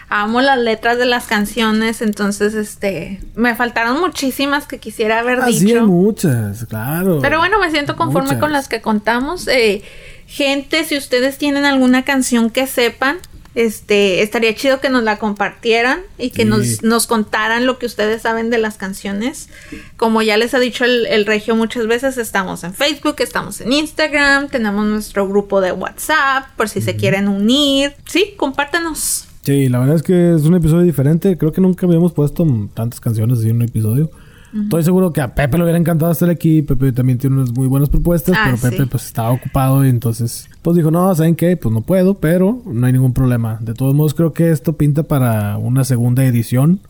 amo las letras de las canciones, entonces este me faltaron muchísimas que quisiera haber Así dicho. hay muchas, claro. Pero bueno, me siento conforme Muchas. con las que contamos. Eh, gente, si ustedes tienen alguna canción que sepan, este, estaría chido que nos la compartieran y que Sí. nos, nos contaran lo que ustedes saben de las canciones. Como ya les ha dicho el, el Regio muchas veces, estamos en Facebook, estamos en Instagram, tenemos nuestro grupo de WhatsApp, por si se quieren unir. Sí, compártanos. Sí, la verdad es que es un episodio diferente. Creo que nunca habíamos puesto tantas canciones en un episodio. Estoy seguro que a Pepe le hubiera encantado estar aquí. Pepe también tiene unas muy buenas propuestas, Ah, pero Pepe sí. pues estaba ocupado y entonces pues dijo, no, ¿saben qué? Pues no puedo, pero no hay ningún problema. De todos modos creo que esto pinta para una segunda edición.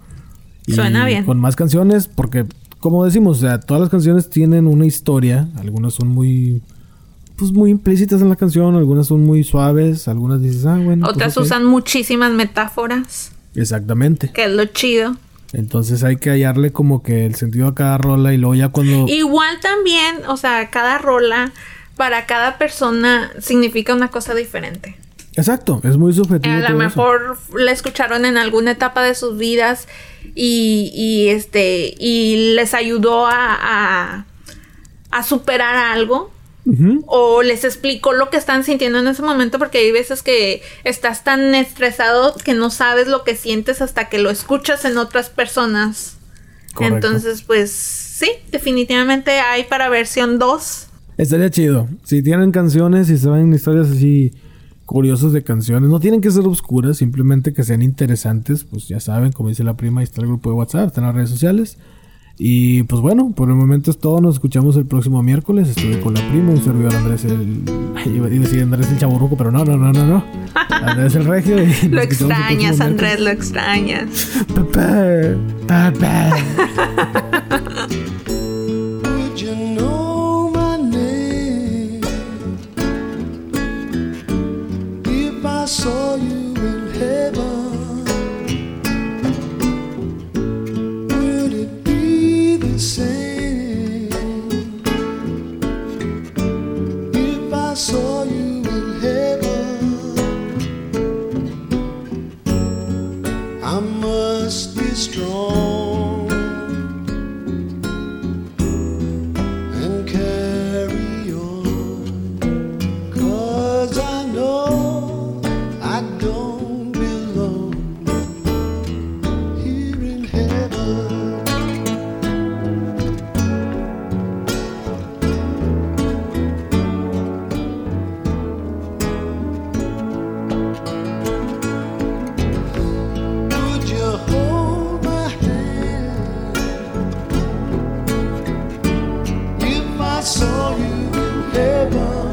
Y Suena bien. Con más canciones, porque como decimos, o sea, todas las canciones tienen una historia. Algunas son muy... Pues muy implícitas en la canción, algunas son muy suaves, algunas dices, ah, bueno. pues, Otras ok". usan muchísimas metáforas, Exactamente. que es lo chido. Entonces hay que hallarle como que el sentido a cada rola y luego ya cuando... Igual también, o sea, cada rola para cada persona significa una cosa diferente. Exacto, es muy subjetivo. A lo todo eso. mejor la escucharon en alguna etapa de sus vidas y, y, este y les ayudó a, a, a superar algo O les explicó lo que están sintiendo en ese momento porque hay veces que estás tan estresado que no sabes lo que sientes hasta que lo escuchas en otras personas. Correcto. Entonces, pues sí, definitivamente hay para versión 2. Estaría chido. Si tienen canciones y saben historias así curiosas de canciones, no tienen que ser oscuras, simplemente que sean interesantes, pues ya saben, como dice la prima, ahí está el grupo de WhatsApp, está en las redes sociales. Y pues bueno, por el momento es todo, nos escuchamos el próximo miércoles, estuve con la prima, un servidor Andrés el... Ay, iba a decir Andrés el chaburruco, pero no, no, no, no, no. Andrés el regio. y Lo extrañas, Andrés, lo extrañas. Pepe, Pepe. Would So. I saw you in heaven?